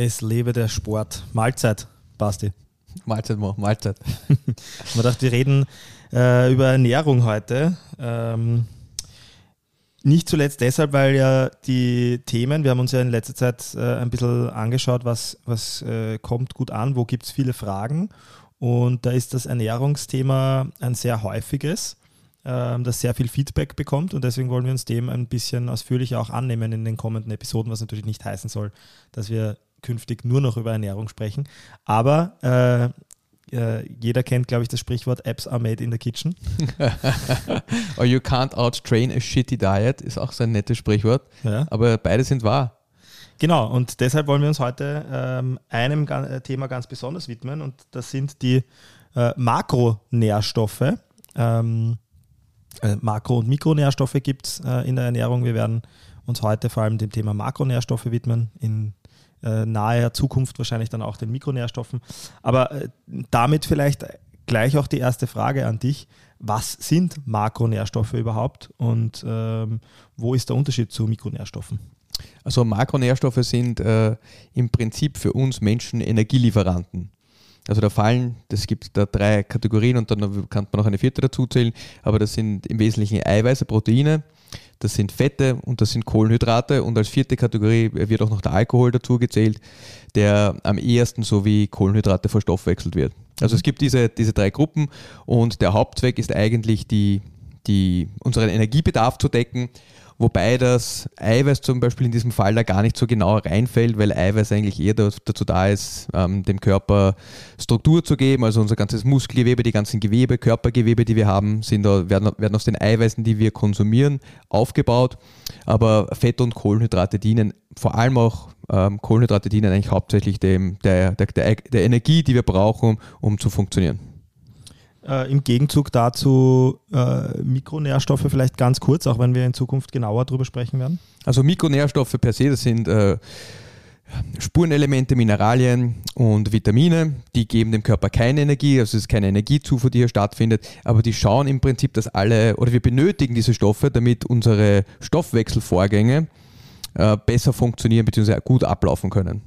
Es lebe der Sport. Mahlzeit, Basti. Mahlzeit, Mo, Mahlzeit. Man dachte, wir reden äh, über Ernährung heute. Ähm, nicht zuletzt deshalb, weil ja die Themen, wir haben uns ja in letzter Zeit äh, ein bisschen angeschaut, was, was äh, kommt gut an, wo gibt es viele Fragen. Und da ist das Ernährungsthema ein sehr häufiges, äh, das sehr viel Feedback bekommt. Und deswegen wollen wir uns dem ein bisschen ausführlicher auch annehmen in den kommenden Episoden, was natürlich nicht heißen soll, dass wir künftig nur noch über Ernährung sprechen. Aber äh, äh, jeder kennt, glaube ich, das Sprichwort Apps are made in the kitchen. Or you can't outtrain a shitty diet ist auch so ein nettes Sprichwort. Ja. Aber beide sind wahr. Genau, und deshalb wollen wir uns heute ähm, einem äh, Thema ganz besonders widmen und das sind die äh, Makronährstoffe. Ähm, äh, Makro- und Mikronährstoffe gibt es äh, in der Ernährung. Wir werden uns heute vor allem dem Thema Makronährstoffe widmen, in äh, naher Zukunft wahrscheinlich dann auch den Mikronährstoffen. Aber äh, damit vielleicht gleich auch die erste Frage an dich. Was sind Makronährstoffe überhaupt und ähm, wo ist der Unterschied zu Mikronährstoffen? Also Makronährstoffe sind äh, im Prinzip für uns Menschen Energielieferanten. Also da fallen, das gibt da drei Kategorien und dann kann man noch eine vierte dazu zählen, aber das sind im Wesentlichen Eiweiße, Proteine, das sind Fette und das sind Kohlenhydrate und als vierte Kategorie wird auch noch der Alkohol dazu gezählt, der am ehesten so wie Kohlenhydrate verstoffwechselt wird. Also es gibt diese, diese drei Gruppen und der Hauptzweck ist eigentlich die, die, unseren Energiebedarf zu decken wobei das Eiweiß zum Beispiel in diesem Fall da gar nicht so genau reinfällt, weil Eiweiß eigentlich eher dazu da ist, ähm, dem Körper Struktur zu geben. Also unser ganzes Muskelgewebe, die ganzen Gewebe, Körpergewebe, die wir haben, sind werden, werden aus den Eiweißen, die wir konsumieren, aufgebaut. Aber Fette und Kohlenhydrate dienen vor allem auch ähm, Kohlenhydrate dienen eigentlich hauptsächlich dem, der, der, der, der Energie, die wir brauchen, um zu funktionieren. Äh, Im Gegenzug dazu äh, Mikronährstoffe vielleicht ganz kurz, auch wenn wir in Zukunft genauer darüber sprechen werden. Also Mikronährstoffe per se, das sind äh, Spurenelemente, Mineralien und Vitamine, die geben dem Körper keine Energie, also es ist keine Energiezufuhr, die hier stattfindet, aber die schauen im Prinzip, dass alle, oder wir benötigen diese Stoffe, damit unsere Stoffwechselvorgänge äh, besser funktionieren bzw. gut ablaufen können.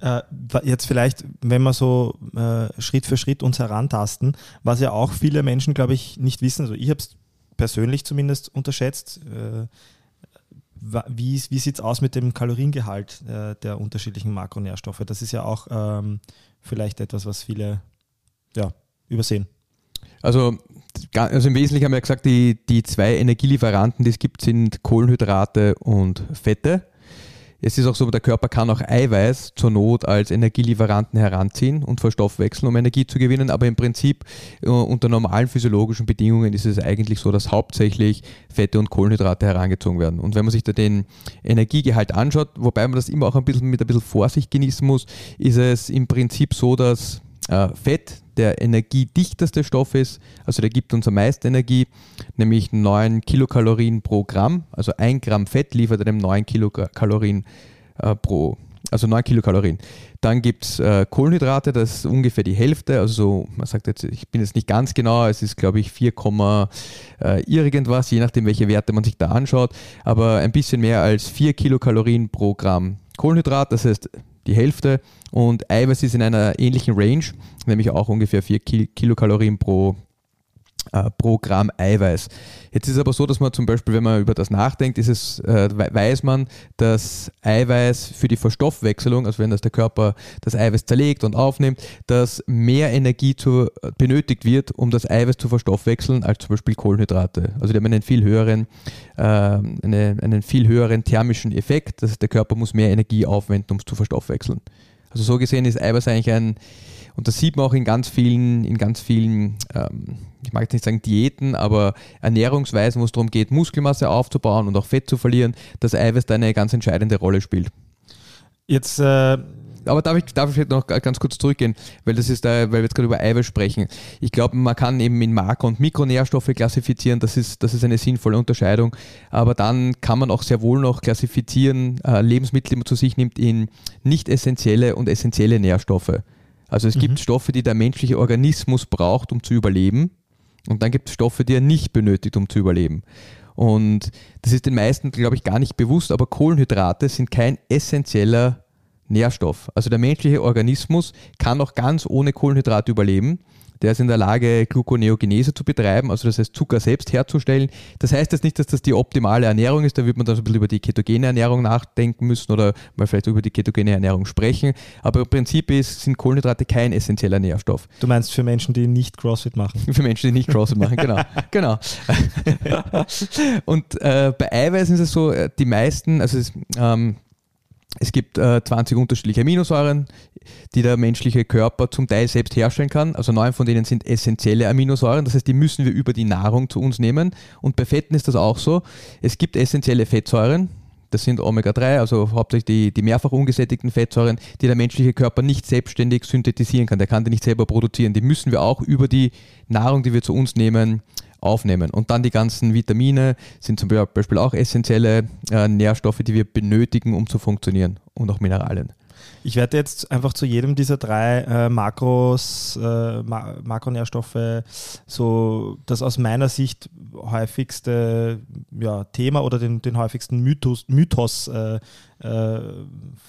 Äh, jetzt vielleicht, wenn wir so äh, Schritt für Schritt uns herantasten, was ja auch viele Menschen, glaube ich, nicht wissen, also ich habe es persönlich zumindest unterschätzt, äh, wie, wie sieht es aus mit dem Kaloriengehalt äh, der unterschiedlichen Makronährstoffe? Das ist ja auch ähm, vielleicht etwas, was viele ja, übersehen. Also, also im Wesentlichen haben wir gesagt, die, die zwei Energielieferanten, die es gibt, sind Kohlenhydrate und Fette. Es ist auch so, der Körper kann auch Eiweiß zur Not als Energielieferanten heranziehen und verstoffwechseln, um Energie zu gewinnen. Aber im Prinzip äh, unter normalen physiologischen Bedingungen ist es eigentlich so, dass hauptsächlich Fette und Kohlenhydrate herangezogen werden. Und wenn man sich da den Energiegehalt anschaut, wobei man das immer auch ein bisschen mit ein bisschen Vorsicht genießen muss, ist es im Prinzip so, dass äh, Fett der energiedichteste Stoff ist, also der gibt uns am meisten Energie, nämlich 9 Kilokalorien pro Gramm. Also ein Gramm Fett liefert einem 9 Kilokalorien äh, pro, also 9 Kilokalorien. Dann gibt es äh, Kohlenhydrate, das ist ungefähr die Hälfte, also so, man sagt jetzt, ich bin jetzt nicht ganz genau, es ist glaube ich 4, äh, irgendwas, je nachdem welche Werte man sich da anschaut, aber ein bisschen mehr als 4 Kilokalorien pro Gramm Kohlenhydrat, das heißt die Hälfte. Und Eiweiß ist in einer ähnlichen Range, nämlich auch ungefähr 4 Kilokalorien pro, pro Gramm Eiweiß. Jetzt ist es aber so, dass man zum Beispiel, wenn man über das nachdenkt, ist es, äh, weiß man, dass Eiweiß für die Verstoffwechselung, also wenn das der Körper das Eiweiß zerlegt und aufnimmt, dass mehr Energie zu, benötigt wird, um das Eiweiß zu verstoffwechseln, als zum Beispiel Kohlenhydrate. Also die haben einen viel höheren, äh, eine, einen viel höheren thermischen Effekt. Das heißt, der Körper muss mehr Energie aufwenden, um es zu verstoffwechseln. Also so gesehen ist Eiweiß eigentlich ein und das sieht man auch in ganz vielen, in ganz vielen, ähm, ich mag jetzt nicht sagen Diäten, aber Ernährungsweisen, wo es darum geht, Muskelmasse aufzubauen und auch Fett zu verlieren, dass Eiweiß da eine ganz entscheidende Rolle spielt. Jetzt äh aber darf ich, darf ich noch ganz kurz zurückgehen, weil das ist da, weil wir jetzt gerade über Eiweiß sprechen. Ich glaube, man kann eben in Makro- und Mikronährstoffe klassifizieren, das ist, das ist eine sinnvolle Unterscheidung. Aber dann kann man auch sehr wohl noch klassifizieren, äh, Lebensmittel, die man zu sich nimmt, in nicht essentielle und essentielle Nährstoffe. Also es mhm. gibt Stoffe, die der menschliche Organismus braucht, um zu überleben. Und dann gibt es Stoffe, die er nicht benötigt, um zu überleben. Und das ist den meisten, glaube ich, gar nicht bewusst, aber Kohlenhydrate sind kein essentieller Nährstoff. Also der menschliche Organismus kann auch ganz ohne Kohlenhydrate überleben. Der ist in der Lage, Gluconeogenese zu betreiben, also das heißt Zucker selbst herzustellen. Das heißt jetzt nicht, dass das die optimale Ernährung ist, da wird man dann so ein bisschen über die ketogene Ernährung nachdenken müssen oder mal vielleicht über die ketogene Ernährung sprechen. Aber im Prinzip ist, sind Kohlenhydrate kein essentieller Nährstoff. Du meinst für Menschen, die nicht CrossFit machen? Für Menschen, die nicht CrossFit machen, genau. genau. Und äh, bei Eiweißen ist es so, äh, die meisten, also es, ähm, es gibt äh, 20 unterschiedliche Aminosäuren, die der menschliche Körper zum Teil selbst herstellen kann. Also neun von denen sind essentielle Aminosäuren. Das heißt, die müssen wir über die Nahrung zu uns nehmen. Und bei Fetten ist das auch so. Es gibt essentielle Fettsäuren. Das sind Omega-3, also hauptsächlich die, die mehrfach ungesättigten Fettsäuren, die der menschliche Körper nicht selbstständig synthetisieren kann. Der kann die nicht selber produzieren. Die müssen wir auch über die Nahrung, die wir zu uns nehmen, aufnehmen. Und dann die ganzen Vitamine sind zum Beispiel auch essentielle äh, Nährstoffe, die wir benötigen, um zu funktionieren und auch Mineralien. Ich werde jetzt einfach zu jedem dieser drei äh, Makros, äh, Ma Makronährstoffe so das aus meiner Sicht häufigste ja, Thema oder den, den häufigsten Mythos, Mythos äh, äh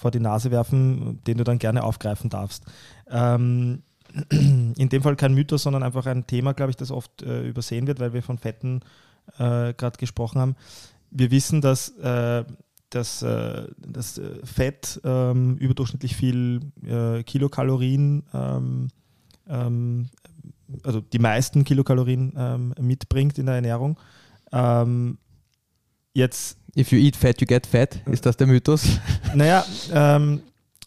vor die Nase werfen, den du dann gerne aufgreifen darfst. Ähm, in dem Fall kein Mythos, sondern einfach ein Thema, glaube ich, das oft äh, übersehen wird, weil wir von Fetten äh, gerade gesprochen haben. Wir wissen, dass, äh, dass äh, das äh, Fett ähm, überdurchschnittlich viel äh, Kilokalorien, ähm, ähm, also die meisten Kilokalorien mitbringt in der Ernährung. Jetzt If you eat fat, you get fat. Ist das der Mythos? Naja, ähm,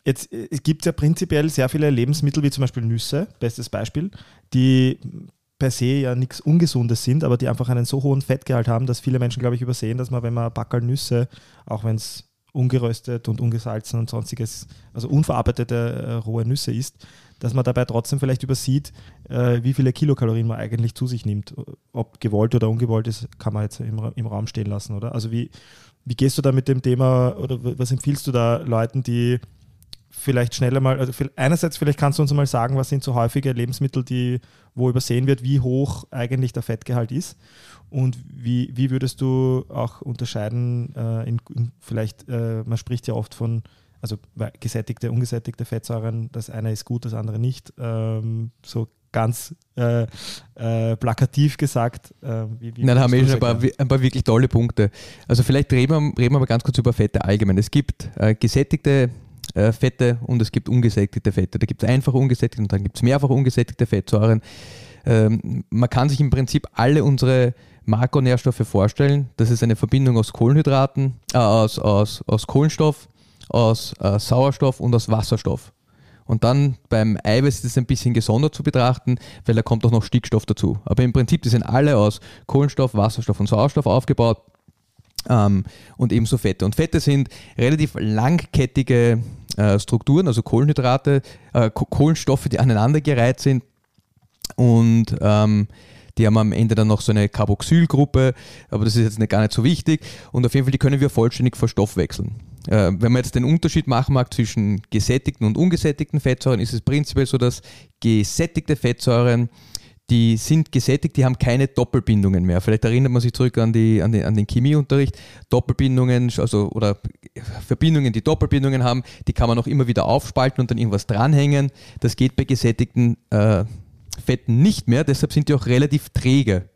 Jetzt äh, es gibt ja prinzipiell sehr viele Lebensmittel, wie zum Beispiel Nüsse, bestes Beispiel, die per se ja nichts Ungesundes sind, aber die einfach einen so hohen Fettgehalt haben, dass viele Menschen, glaube ich, übersehen, dass man, wenn man Backel Nüsse, auch wenn es ungeröstet und ungesalzen und sonstiges, also unverarbeitete äh, rohe Nüsse isst, dass man dabei trotzdem vielleicht übersieht, äh, wie viele Kilokalorien man eigentlich zu sich nimmt. Ob gewollt oder ungewollt ist, kann man jetzt im, im Raum stehen lassen, oder? Also wie, wie gehst du da mit dem Thema oder was empfiehlst du da Leuten, die vielleicht schneller mal, also einerseits vielleicht kannst du uns mal sagen, was sind so häufige Lebensmittel, die, wo übersehen wird, wie hoch eigentlich der Fettgehalt ist und wie, wie würdest du auch unterscheiden, äh, in, in vielleicht, äh, man spricht ja oft von, also gesättigte, ungesättigte Fettsäuren, das eine ist gut, das andere nicht, ähm, so ganz äh, äh, plakativ gesagt. Äh, wie, wie Nein, da haben wir schon ein paar, ein paar, wirklich tolle Punkte. Also vielleicht reden wir, reden wir mal ganz kurz über Fette allgemein. Es gibt äh, gesättigte äh, Fette und es gibt ungesättigte Fette. Da gibt es einfach ungesättigte und dann gibt es mehrfach ungesättigte Fettsäuren. Ähm, man kann sich im Prinzip alle unsere Makronährstoffe vorstellen. Das ist eine Verbindung aus Kohlenhydraten, äh, aus, aus, aus Kohlenstoff, aus äh, Sauerstoff und aus Wasserstoff. Und dann beim Eiweiß ist es ein bisschen gesondert zu betrachten, weil da kommt auch noch Stickstoff dazu. Aber im Prinzip, die sind alle aus Kohlenstoff, Wasserstoff und Sauerstoff aufgebaut. Ähm, und ebenso Fette. Und Fette sind relativ langkettige äh, Strukturen, also Kohlenhydrate, äh, Kohlenstoffe, die aneinandergereiht sind. Und ähm, die haben am Ende dann noch so eine Carboxylgruppe, aber das ist jetzt nicht, gar nicht so wichtig. Und auf jeden Fall, die können wir vollständig verstoffwechseln. Äh, wenn man jetzt den Unterschied machen mag zwischen gesättigten und ungesättigten Fettsäuren, ist es prinzipiell so, dass gesättigte Fettsäuren die sind gesättigt, die haben keine Doppelbindungen mehr. Vielleicht erinnert man sich zurück an, die, an, den, an den Chemieunterricht. Doppelbindungen, also oder Verbindungen, die Doppelbindungen haben, die kann man auch immer wieder aufspalten und dann irgendwas dranhängen. Das geht bei gesättigten äh, Fetten nicht mehr, deshalb sind die auch relativ träge.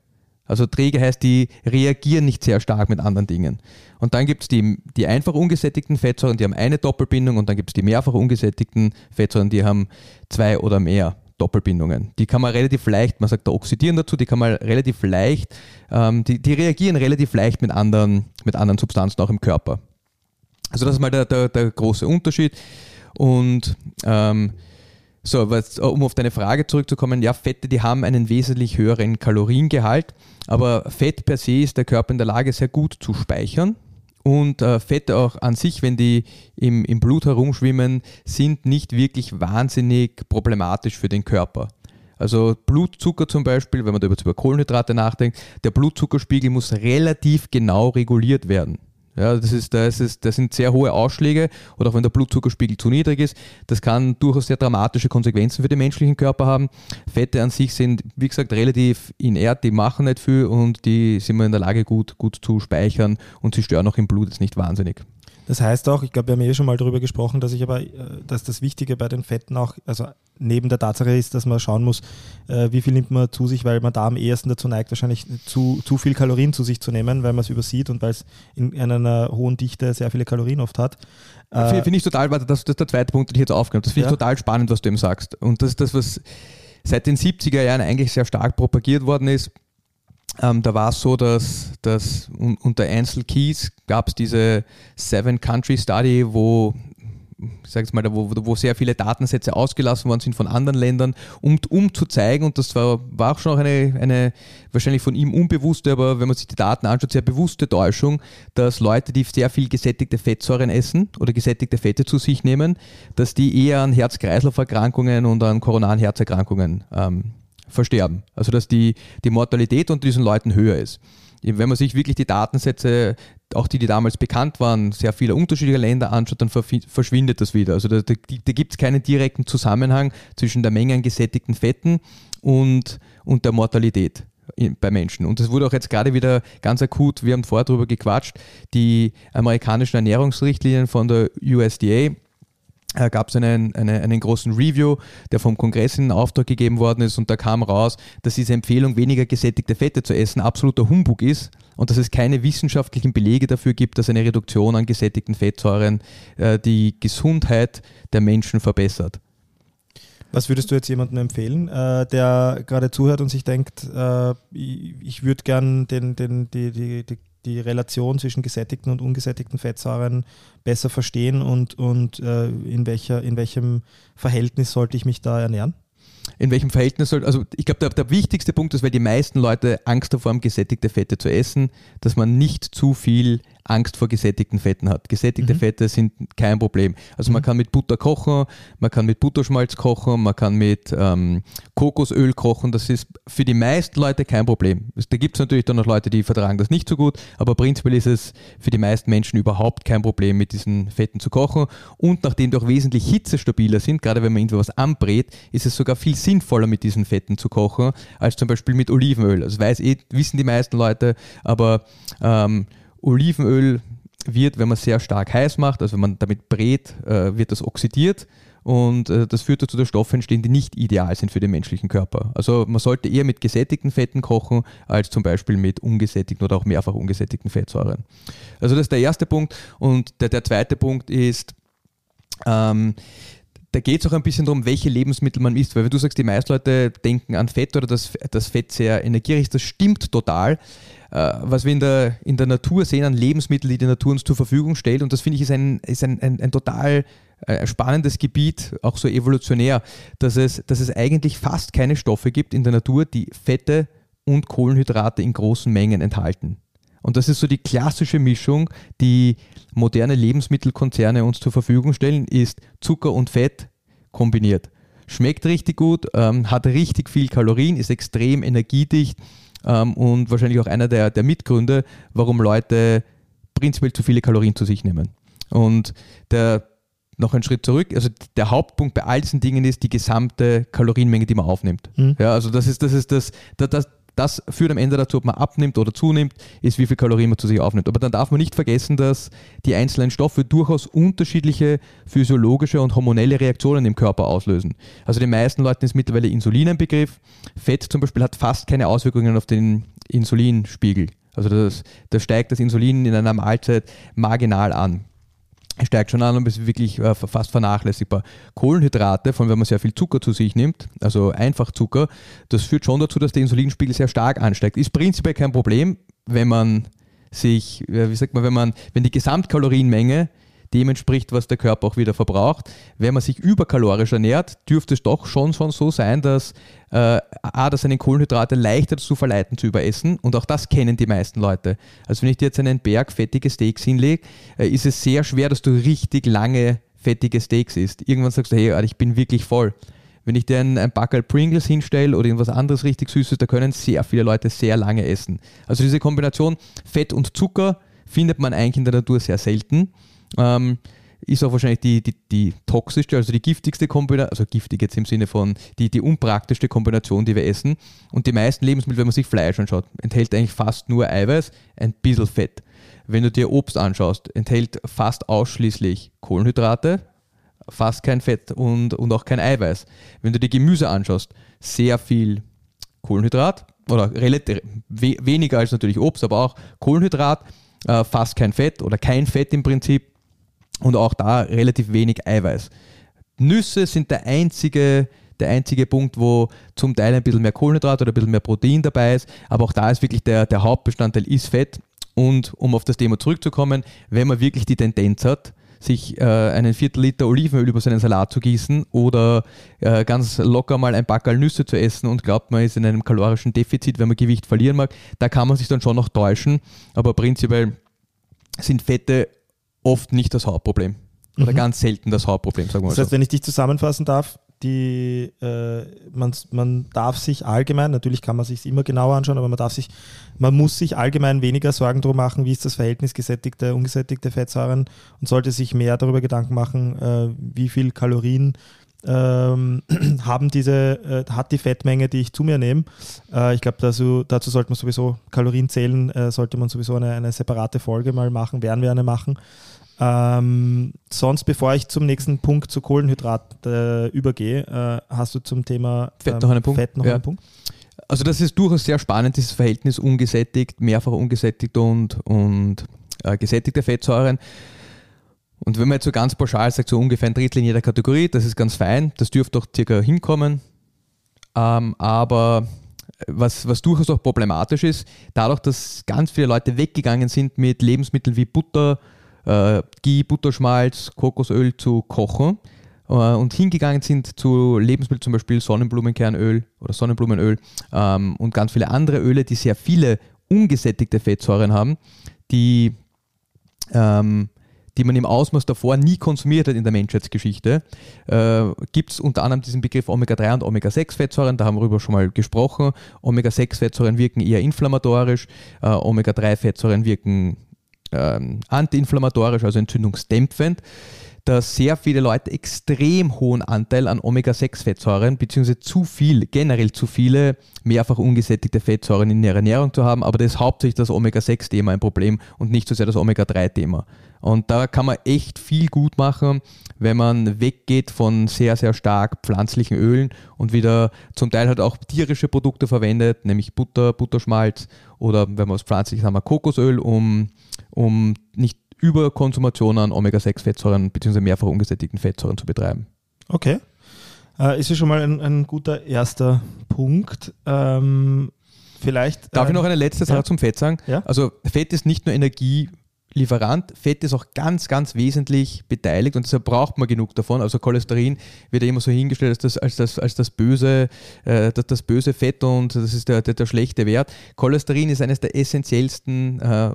Also träge heißt, die reagieren nicht sehr stark mit anderen Dingen. Und dann gibt es die, die einfach ungesättigten Fettsäuren, die haben eine Doppelbindung und dann gibt es die mehrfach ungesättigten Fettsäuren, die haben zwei oder mehr. Doppelbindungen. Die kann man relativ leicht, man sagt da oxidieren dazu, die kann man relativ leicht, ähm, die, die reagieren relativ leicht mit anderen, mit anderen Substanzen auch im Körper. Also das ist mal der, der, der große Unterschied. Und ähm, so, was, um auf deine Frage zurückzukommen, ja, Fette, die haben einen wesentlich höheren Kaloriengehalt, aber Fett per se ist der Körper in der Lage, sehr gut zu speichern. Und äh, Fette auch an sich, wenn die im, im Blut herumschwimmen, sind nicht wirklich wahnsinnig problematisch für den Körper. Also Blutzucker zum Beispiel, wenn man da über Kohlenhydrate nachdenkt, der Blutzuckerspiegel muss relativ genau reguliert werden. Ja, das, ist, das, ist, das sind sehr hohe Ausschläge oder auch wenn der Blutzuckerspiegel zu niedrig ist, das kann durchaus sehr dramatische Konsequenzen für den menschlichen Körper haben. Fette an sich sind, wie gesagt, relativ inert, die machen nicht viel und die sind wir in der Lage gut, gut zu speichern und sie stören auch im Blut jetzt nicht wahnsinnig. Das heißt auch, ich glaube, wir haben eh schon mal darüber gesprochen, dass ich aber, äh, dass das Wichtige bei den Fetten auch, also neben der Tatsache ist, dass man schauen muss, äh, wie viel nimmt man zu sich, weil man da am ehesten dazu neigt, wahrscheinlich zu, zu viel Kalorien zu sich zu nehmen, weil man es übersieht und weil es in einer hohen Dichte sehr viele Kalorien oft hat. Äh, Finde ich total, warte, das, das ist der zweite Punkt, den ich jetzt aufgenommen Das finde ja. ich total spannend, was du eben sagst. Und das ist das, was seit den 70er Jahren eigentlich sehr stark propagiert worden ist ähm, da war es so, dass, dass unter Ansel Keys gab es diese Seven Country Study, wo ich sage mal, wo, wo sehr viele Datensätze ausgelassen worden sind von anderen Ländern, um, um zu zeigen, und das war, war auch schon eine, eine wahrscheinlich von ihm unbewusste, aber wenn man sich die Daten anschaut, sehr bewusste Täuschung, dass Leute, die sehr viel gesättigte Fettsäuren essen oder gesättigte Fette zu sich nehmen, dass die eher an Herz-Kreislauf-Erkrankungen und an koronaren Herzerkrankungen ähm, versterben. Also dass die, die Mortalität unter diesen Leuten höher ist. Wenn man sich wirklich die Datensätze, auch die, die damals bekannt waren, sehr viele unterschiedliche Länder anschaut, dann verschwindet das wieder. Also da, da, da gibt es keinen direkten Zusammenhang zwischen der Menge an gesättigten Fetten und, und der Mortalität bei Menschen. Und das wurde auch jetzt gerade wieder ganz akut, wir haben vorher darüber gequatscht, die amerikanischen Ernährungsrichtlinien von der USDA äh, gab es einen, eine, einen großen Review, der vom Kongress in Auftrag gegeben worden ist und da kam raus, dass diese Empfehlung, weniger gesättigte Fette zu essen, absoluter Humbug ist und dass es keine wissenschaftlichen Belege dafür gibt, dass eine Reduktion an gesättigten Fettsäuren äh, die Gesundheit der Menschen verbessert. Was würdest du jetzt jemandem empfehlen, äh, der gerade zuhört und sich denkt, äh, ich, ich würde gern den, den, die, die, die die Relation zwischen gesättigten und ungesättigten Fettsäuren besser verstehen und, und äh, in, welcher, in welchem Verhältnis sollte ich mich da ernähren? in welchem Verhältnis soll, also ich glaube, der, der, wichtigste Punkt ist, weil die meisten Leute Angst davor haben, gesättigte Fette zu essen, dass man nicht zu viel Angst vor gesättigten Fetten hat. Gesättigte mhm. Fette sind kein Problem. Also man mhm. kann mit Butter kochen, man kann mit Butterschmalz kochen, man kann mit ähm, Kokosöl kochen. Das ist für die meisten Leute kein Problem. Da gibt es natürlich dann noch Leute, die vertragen das nicht so gut, aber prinzipiell ist es für die meisten Menschen überhaupt kein Problem, mit diesen Fetten zu kochen. Und nachdem die auch wesentlich hitzestabiler sind, gerade wenn man irgendwas anbrät, ist es sogar viel sinnvoller, mit diesen Fetten zu kochen, als zum Beispiel mit Olivenöl. Das weiß eh, wissen die meisten Leute, aber ähm, Olivenöl wird, wenn man sehr stark heiß macht, also wenn man damit brät, äh, wird das oxidiert und äh, das führt dazu, dass Stoffe entstehen, die nicht ideal sind für den menschlichen Körper. Also man sollte eher mit gesättigten Fetten kochen, als zum Beispiel mit ungesättigten oder auch mehrfach ungesättigten Fettsäuren. Also das ist der erste Punkt. Und der, der zweite Punkt ist, ähm, da geht es auch ein bisschen darum, welche Lebensmittel man isst. Weil wenn du sagst, die meisten Leute denken an Fett oder dass das Fett sehr energiereich ist, das stimmt total. Äh, was wir in der, in der Natur sehen an Lebensmitteln, die die Natur uns zur Verfügung stellt. Und das finde ich ist ein, ist ein, ein, ein total äh, spannendes Gebiet, auch so evolutionär, dass es, dass es eigentlich fast keine Stoffe gibt in der Natur, die Fette und Kohlenhydrate in großen Mengen enthalten. Und das ist so die klassische Mischung, die moderne Lebensmittelkonzerne uns zur Verfügung stellen, ist Zucker und Fett kombiniert. Schmeckt richtig gut, ähm, hat richtig viel Kalorien, ist extrem energiedicht ähm, und wahrscheinlich auch einer der, der Mitgründe, warum Leute prinzipiell zu viele Kalorien zu sich nehmen. Und der, noch einen Schritt zurück, also der Hauptpunkt bei all diesen Dingen ist die gesamte Kalorienmenge, die man aufnimmt. Mhm. Ja, also das ist, das ist das, das, das, das führt am Ende dazu, ob man abnimmt oder zunimmt, ist, wie viel Kalorien man zu sich aufnimmt. Aber dann darf man nicht vergessen, dass die einzelnen Stoffe durchaus unterschiedliche physiologische und hormonelle Reaktionen im Körper auslösen. Also den meisten Leuten ist mittlerweile Insulin ein Begriff. Fett zum Beispiel hat fast keine Auswirkungen auf den Insulinspiegel. Also das, das steigt das Insulin in einer Mahlzeit marginal an steigt schon an und ist wirklich äh, fast vernachlässigbar. Kohlenhydrate, von wenn man sehr viel Zucker zu sich nimmt, also einfach Zucker, das führt schon dazu, dass der Insulinspiegel sehr stark ansteigt. Ist prinzipiell kein Problem, wenn man sich, äh, wie sagt man, wenn man, wenn die Gesamtkalorienmenge dem entspricht, was der Körper auch wieder verbraucht. Wenn man sich überkalorisch ernährt, dürfte es doch schon, schon so sein, dass äh, A, dass einen Kohlenhydrate leichter zu verleiten zu überessen und auch das kennen die meisten Leute. Also wenn ich dir jetzt einen Berg fettige Steaks hinlege, äh, ist es sehr schwer, dass du richtig lange fettige Steaks isst. Irgendwann sagst du, hey, ich bin wirklich voll. Wenn ich dir ein, ein Backel Pringles hinstelle oder irgendwas anderes richtig Süßes, da können sehr viele Leute sehr lange essen. Also diese Kombination Fett und Zucker findet man eigentlich in der Natur sehr selten. Ähm, ist auch wahrscheinlich die, die, die toxischste, also die giftigste Kombination, also giftig jetzt im Sinne von die, die unpraktischste Kombination, die wir essen. Und die meisten Lebensmittel, wenn man sich Fleisch anschaut, enthält eigentlich fast nur Eiweiß, ein bisschen Fett. Wenn du dir Obst anschaust, enthält fast ausschließlich Kohlenhydrate, fast kein Fett und, und auch kein Eiweiß. Wenn du dir Gemüse anschaust, sehr viel Kohlenhydrat oder relativ we, weniger als natürlich Obst, aber auch Kohlenhydrat, äh, fast kein Fett oder kein Fett im Prinzip und auch da relativ wenig Eiweiß. Nüsse sind der einzige, der einzige Punkt, wo zum Teil ein bisschen mehr Kohlenhydrat oder ein bisschen mehr Protein dabei ist, aber auch da ist wirklich der, der Hauptbestandteil ist Fett. Und um auf das Thema zurückzukommen, wenn man wirklich die Tendenz hat, sich äh, einen Viertel Liter Olivenöl über seinen Salat zu gießen oder äh, ganz locker mal ein Backerl Nüsse zu essen und glaubt, man ist in einem kalorischen Defizit, wenn man Gewicht verlieren mag, da kann man sich dann schon noch täuschen. Aber prinzipiell sind Fette oft nicht das Hauptproblem. Oder mhm. ganz selten das Hauptproblem, sagen wir mal Das heißt, so. wenn ich dich zusammenfassen darf, die, äh, man, man darf sich allgemein, natürlich kann man sich immer genauer anschauen, aber man darf sich, man muss sich allgemein weniger Sorgen darüber machen, wie ist das Verhältnis gesättigte, ungesättigte Fettsäuren und sollte sich mehr darüber Gedanken machen, äh, wie viel Kalorien ähm, haben diese, äh, hat die Fettmenge, die ich zu mir nehme. Äh, ich glaube, dazu, dazu sollte man sowieso Kalorien zählen, äh, sollte man sowieso eine, eine separate Folge mal machen, werden wir eine machen. Ähm, sonst, bevor ich zum nächsten Punkt zu Kohlenhydrat äh, übergehe, äh, hast du zum Thema Fett noch einen Punkt? Fett noch ja. einen Punkt? Also das ist durchaus sehr spannend, dieses Verhältnis ungesättigt, mehrfach ungesättigt und, und äh, gesättigte Fettsäuren. Und wenn man jetzt so ganz pauschal sagt, so ungefähr ein Drittel in jeder Kategorie, das ist ganz fein, das dürfte doch circa hinkommen. Ähm, aber was, was durchaus auch problematisch ist, dadurch, dass ganz viele Leute weggegangen sind mit Lebensmitteln wie Butter, äh, Ghee, Butterschmalz, Kokosöl zu kochen äh, und hingegangen sind zu Lebensmitteln, zum Beispiel Sonnenblumenkernöl oder Sonnenblumenöl ähm, und ganz viele andere Öle, die sehr viele ungesättigte Fettsäuren haben, die ähm, die man im Ausmaß davor nie konsumiert hat in der Menschheitsgeschichte, äh, gibt es unter anderem diesen Begriff Omega-3 und Omega-6-Fettsäuren, da haben wir darüber schon mal gesprochen. Omega-6-Fettsäuren wirken eher inflammatorisch, äh, Omega-3-Fettsäuren wirken ähm, antiinflammatorisch, also entzündungsdämpfend, dass sehr viele Leute extrem hohen Anteil an Omega-6-Fettsäuren, beziehungsweise zu viel, generell zu viele mehrfach ungesättigte Fettsäuren in ihrer Ernährung zu haben, aber das ist hauptsächlich das Omega-6-Thema ein Problem und nicht so sehr das Omega-3-Thema. Und da kann man echt viel gut machen, wenn man weggeht von sehr, sehr stark pflanzlichen Ölen und wieder zum Teil halt auch tierische Produkte verwendet, nämlich Butter, Butterschmalz oder wenn man was pflanzliches haben, Kokosöl, um, um nicht Überkonsumation an Omega-6-Fettsäuren bzw. mehrfach ungesättigten Fettsäuren zu betreiben. Okay. Äh, ist ja schon mal ein, ein guter erster Punkt. Ähm, vielleicht. Darf äh, ich noch eine letzte Sache ja? zum Fett sagen? Ja? Also, Fett ist nicht nur Energie Lieferant. Fett ist auch ganz, ganz wesentlich beteiligt und deshalb braucht man genug davon. Also Cholesterin wird ja immer so hingestellt als das, als das, als das, böse, äh, das, das böse Fett und das ist der, der, der schlechte Wert. Cholesterin ist eines der essentiellsten äh,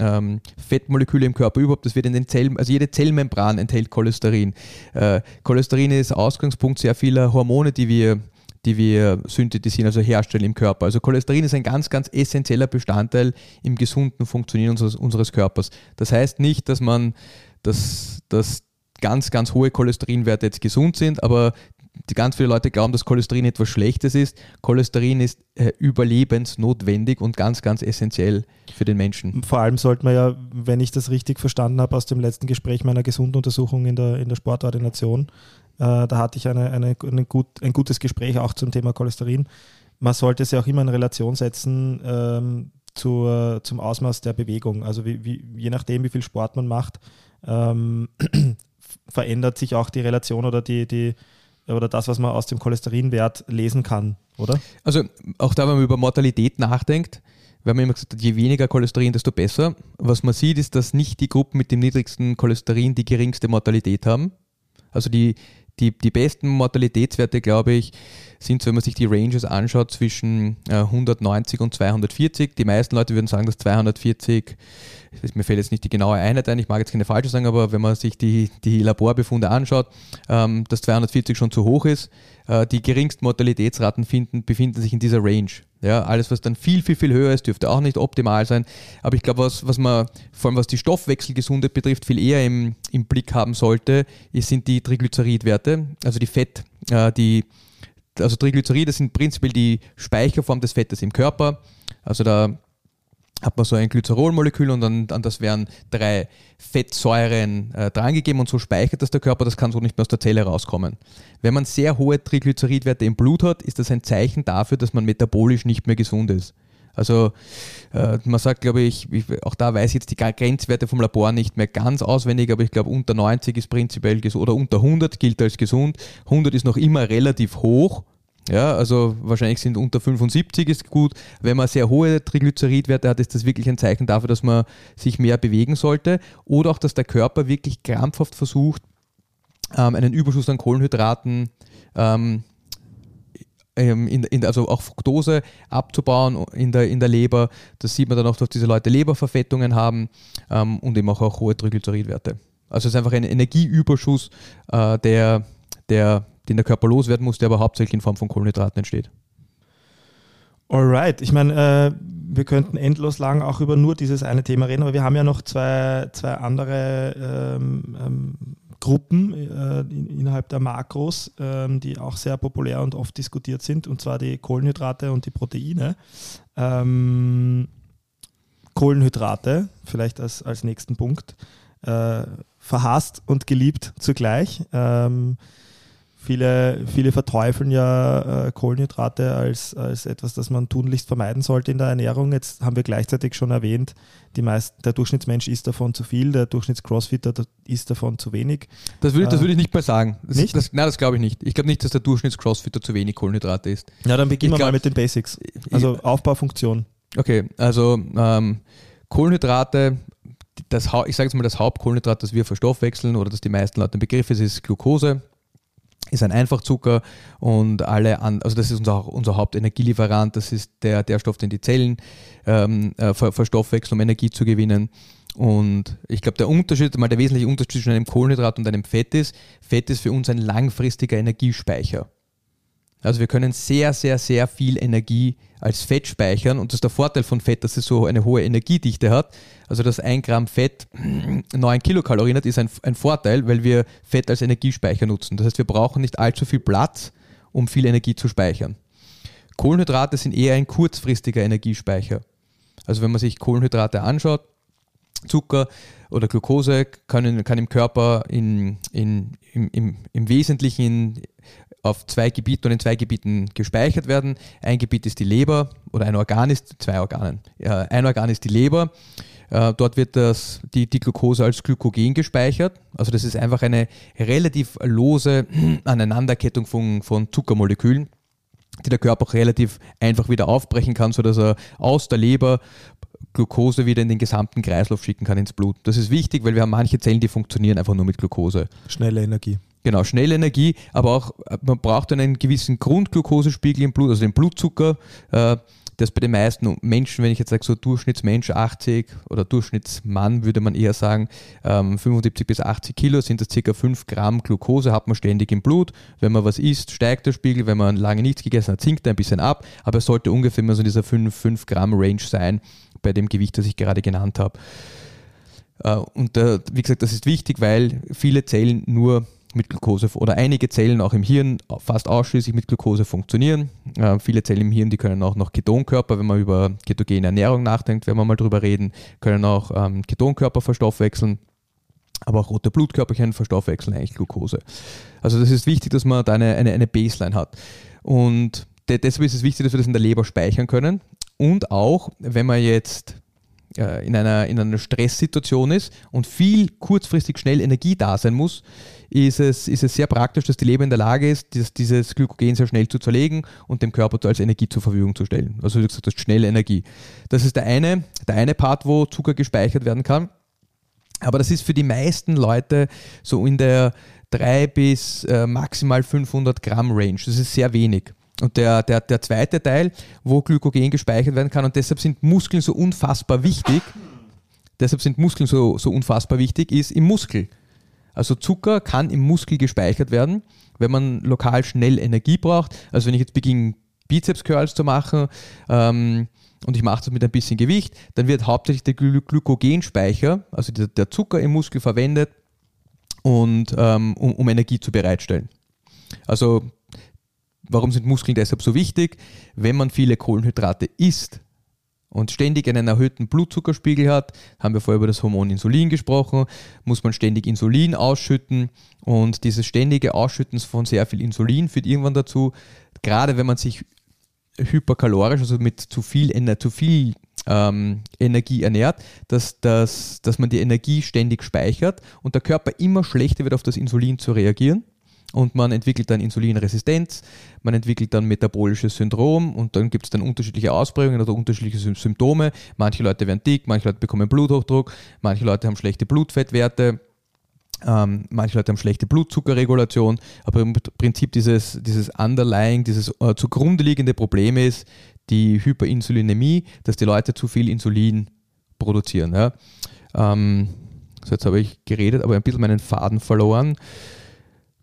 ähm, Fettmoleküle im Körper überhaupt. Das wird in den Zellen, also jede Zellmembran enthält Cholesterin. Äh, Cholesterin ist Ausgangspunkt sehr vieler Hormone, die wir die wir synthetisieren, also herstellen im Körper. Also Cholesterin ist ein ganz, ganz essentieller Bestandteil im gesunden Funktionieren unseres, unseres Körpers. Das heißt nicht, dass man, dass, dass ganz, ganz hohe Cholesterinwerte jetzt gesund sind, aber ganz viele Leute glauben, dass Cholesterin etwas Schlechtes ist. Cholesterin ist äh, überlebensnotwendig und ganz, ganz essentiell für den Menschen. Vor allem sollte man ja, wenn ich das richtig verstanden habe, aus dem letzten Gespräch meiner Gesunduntersuchung in der, in der Sportordination, äh, da hatte ich eine, eine, eine gut, ein gutes Gespräch auch zum Thema Cholesterin. Man sollte es ja auch immer in Relation setzen ähm, zur, zum Ausmaß der Bewegung. Also wie, wie, je nachdem, wie viel Sport man macht, ähm, verändert sich auch die Relation oder die, die oder das, was man aus dem Cholesterinwert lesen kann, oder? Also auch da, wenn man über Mortalität nachdenkt, wir haben immer gesagt, je weniger Cholesterin, desto besser. Was man sieht, ist, dass nicht die Gruppen mit dem niedrigsten Cholesterin die geringste Mortalität haben. Also die, die, die besten Mortalitätswerte, glaube ich, sind, wenn man sich die Ranges anschaut, zwischen äh, 190 und 240. Die meisten Leute würden sagen, dass 240 mir fällt jetzt nicht die genaue Einheit ein, ich mag jetzt keine falsche sagen, aber wenn man sich die, die Laborbefunde anschaut, ähm, dass 240 schon zu hoch ist. Äh, die geringsten Mortalitätsraten finden, befinden sich in dieser Range. Ja, alles, was dann viel, viel, viel höher ist, dürfte auch nicht optimal sein. Aber ich glaube, was, was man, vor allem was die Stoffwechselgesundheit betrifft, viel eher im, im Blick haben sollte, sind die Triglyceridwerte, also die Fett, äh, die also Triglyceride sind prinzipiell die Speicherform des Fettes im Körper. Also da hat man so ein Glycerolmolekül und dann, an das werden drei Fettsäuren äh, drangegeben und so speichert das der Körper, das kann so nicht mehr aus der Zelle rauskommen. Wenn man sehr hohe Triglyceridwerte im Blut hat, ist das ein Zeichen dafür, dass man metabolisch nicht mehr gesund ist. Also äh, man sagt, glaube ich, auch da weiß ich jetzt die Grenzwerte vom Labor nicht mehr ganz auswendig, aber ich glaube unter 90 ist prinzipiell gesund oder unter 100 gilt als gesund. 100 ist noch immer relativ hoch, ja, also wahrscheinlich sind unter 75 ist gut. Wenn man sehr hohe Triglyceridwerte hat, ist das wirklich ein Zeichen dafür, dass man sich mehr bewegen sollte. Oder auch, dass der Körper wirklich krampfhaft versucht, ähm, einen Überschuss an Kohlenhydraten ähm, ähm, in, in, also auch Fructose abzubauen in der, in der Leber. Das sieht man dann auch, dass diese Leute Leberverfettungen haben ähm, und eben auch, auch hohe Triglyceridwerte. Also es ist einfach ein Energieüberschuss, äh, der, der den der Körper loswerden muss, der aber hauptsächlich in Form von Kohlenhydraten entsteht. Alright, ich meine, äh, wir könnten endlos lang auch über nur dieses eine Thema reden, aber wir haben ja noch zwei, zwei andere ähm, ähm, Gruppen äh, innerhalb der Makros, ähm, die auch sehr populär und oft diskutiert sind, und zwar die Kohlenhydrate und die Proteine. Ähm, Kohlenhydrate, vielleicht als, als nächsten Punkt, äh, verhasst und geliebt zugleich. Viele, viele verteufeln ja äh, Kohlenhydrate als, als etwas, das man tunlichst vermeiden sollte in der Ernährung. Jetzt haben wir gleichzeitig schon erwähnt, die meisten, der Durchschnittsmensch isst davon zu viel, der Durchschnittscrossfitter isst davon zu wenig. Das würde, das würde ich nicht mal sagen. Das, nicht? Das, nein, das glaube ich nicht. Ich glaube nicht, dass der Durchschnittscrossfitter zu wenig Kohlenhydrate isst. Ja, dann beginnen wir mal mit den Basics. Also Aufbaufunktion. Okay, also ähm, Kohlenhydrate das, ich sage jetzt mal, das Hauptkohlenhydrat, das wir verstoffwechseln oder das die meisten Leute im Begriff ist, ist Glucose ist ein Einfachzucker und alle an, also das ist unser, unser Hauptenergielieferant, das ist der, der Stoff, den die Zellen ähm, äh, verstoffwechseln, um Energie zu gewinnen. Und ich glaube, der Unterschied, mal der wesentliche Unterschied zwischen einem Kohlenhydrat und einem Fett ist, Fett ist für uns ein langfristiger Energiespeicher. Also wir können sehr, sehr, sehr viel Energie als Fett speichern und das ist der Vorteil von Fett, dass es so eine hohe Energiedichte hat. Also dass ein Gramm Fett 9 Kilokalorien hat, ist ein, ein Vorteil, weil wir Fett als Energiespeicher nutzen. Das heißt, wir brauchen nicht allzu viel Platz, um viel Energie zu speichern. Kohlenhydrate sind eher ein kurzfristiger Energiespeicher. Also wenn man sich Kohlenhydrate anschaut, Zucker oder Glucose kann, kann im Körper in, in, im, im, im Wesentlichen auf zwei Gebieten und in zwei Gebieten gespeichert werden. Ein Gebiet ist die Leber oder ein Organ ist, zwei Organen. Ein Organ ist die Leber. Äh, dort wird das, die, die Glucose als Glykogen gespeichert. Also das ist einfach eine relativ lose Aneinanderkettung von, von Zuckermolekülen, die der Körper auch relativ einfach wieder aufbrechen kann, sodass er aus der Leber Glucose wieder in den gesamten Kreislauf schicken kann ins Blut. Das ist wichtig, weil wir haben manche Zellen, die funktionieren einfach nur mit Glucose. Schnelle Energie. Genau, schnelle Energie, aber auch man braucht einen gewissen Grundglukosespiegel im Blut, also den Blutzucker. Äh, das bei den meisten Menschen, wenn ich jetzt sage, so Durchschnittsmensch 80 oder Durchschnittsmann, würde man eher sagen, 75 ähm, bis 80 Kilo sind das ca. 5 Gramm Glucose, hat man ständig im Blut. Wenn man was isst, steigt der Spiegel. Wenn man lange nichts gegessen hat, sinkt er ein bisschen ab. Aber es sollte ungefähr immer so in dieser 5, 5 Gramm Range sein, bei dem Gewicht, das ich gerade genannt habe. Äh, und wie gesagt, das ist wichtig, weil viele Zellen nur mit Glucose oder einige Zellen auch im Hirn fast ausschließlich mit Glucose funktionieren. Äh, viele Zellen im Hirn, die können auch noch Ketonkörper, wenn man über ketogene Ernährung nachdenkt, werden wir mal drüber reden, können auch ähm, Ketonkörper verstoffwechseln. Aber auch rote Blutkörperchen verstoffwechseln eigentlich Glucose. Also das ist wichtig, dass man da eine, eine, eine Baseline hat. Und deshalb ist es wichtig, dass wir das in der Leber speichern können. Und auch, wenn man jetzt äh, in einer, in einer Stresssituation ist und viel kurzfristig schnell Energie da sein muss, ist es, ist es sehr praktisch, dass die Leber in der Lage ist, dieses, dieses Glykogen sehr schnell zu zerlegen und dem Körper als Energie zur Verfügung zu stellen. Also wie gesagt, das ist schnelle Energie. Das ist der eine, der eine Part, wo Zucker gespeichert werden kann. Aber das ist für die meisten Leute so in der 3 bis äh, maximal 500 Gramm Range. Das ist sehr wenig. Und der, der, der zweite Teil, wo Glykogen gespeichert werden kann. Und deshalb sind Muskeln so unfassbar wichtig. Deshalb sind Muskeln so, so unfassbar wichtig, ist im Muskel. Also Zucker kann im Muskel gespeichert werden, wenn man lokal schnell Energie braucht. Also wenn ich jetzt beginne, Bizeps Curls zu machen ähm, und ich mache das mit ein bisschen Gewicht, dann wird hauptsächlich der Gly Glykogenspeicher, also der, der, Zucker im Muskel verwendet, und, ähm, um, um Energie zu bereitstellen. Also warum sind Muskeln deshalb so wichtig? Wenn man viele Kohlenhydrate isst, und ständig einen erhöhten Blutzuckerspiegel hat, haben wir vorher über das Hormon Insulin gesprochen, muss man ständig Insulin ausschütten und dieses ständige Ausschütten von sehr viel Insulin führt irgendwann dazu, gerade wenn man sich hyperkalorisch, also mit zu viel, zu viel ähm, Energie ernährt, dass, dass, dass man die Energie ständig speichert und der Körper immer schlechter wird, auf das Insulin zu reagieren und man entwickelt dann Insulinresistenz, man entwickelt dann metabolisches Syndrom und dann gibt es dann unterschiedliche Ausprägungen oder unterschiedliche Symptome. Manche Leute werden dick, manche Leute bekommen Bluthochdruck, manche Leute haben schlechte Blutfettwerte, ähm, manche Leute haben schlechte Blutzuckerregulation, aber im Prinzip dieses, dieses Underlying, dieses äh, zugrunde liegende Problem ist die Hyperinsulinämie, dass die Leute zu viel Insulin produzieren. Ja. Ähm, so jetzt habe ich geredet, aber ein bisschen meinen Faden verloren.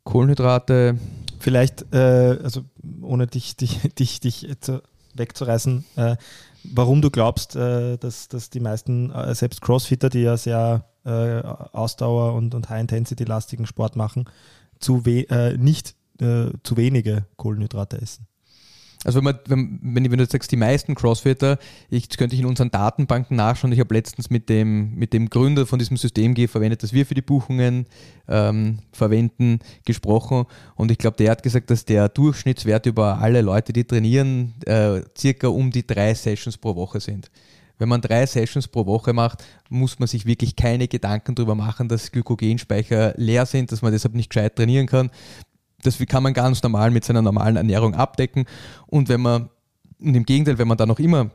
Kohlenhydrate. Vielleicht, äh, also ohne dich, dich, dich, dich zu, wegzureißen, äh, warum du glaubst, äh, dass, dass die meisten, äh, selbst Crossfitter, die ja sehr äh, Ausdauer- und, und High-Intensity-lastigen Sport machen, zu we äh, nicht zu wenige Kohlenhydrate essen. Also wenn, man, wenn, wenn, wenn du jetzt sagst, die meisten Crossfitter, ich, das könnte ich in unseren Datenbanken nachschauen. Ich habe letztens mit dem, mit dem Gründer von diesem System verwendet, das wir für die Buchungen ähm, verwenden, gesprochen. Und ich glaube, der hat gesagt, dass der Durchschnittswert über alle Leute, die trainieren, äh, circa um die drei Sessions pro Woche sind. Wenn man drei Sessions pro Woche macht, muss man sich wirklich keine Gedanken darüber machen, dass Glykogenspeicher leer sind, dass man deshalb nicht gescheit trainieren kann. Das kann man ganz normal mit seiner normalen Ernährung abdecken. Und wenn man, und im Gegenteil, wenn man dann noch immer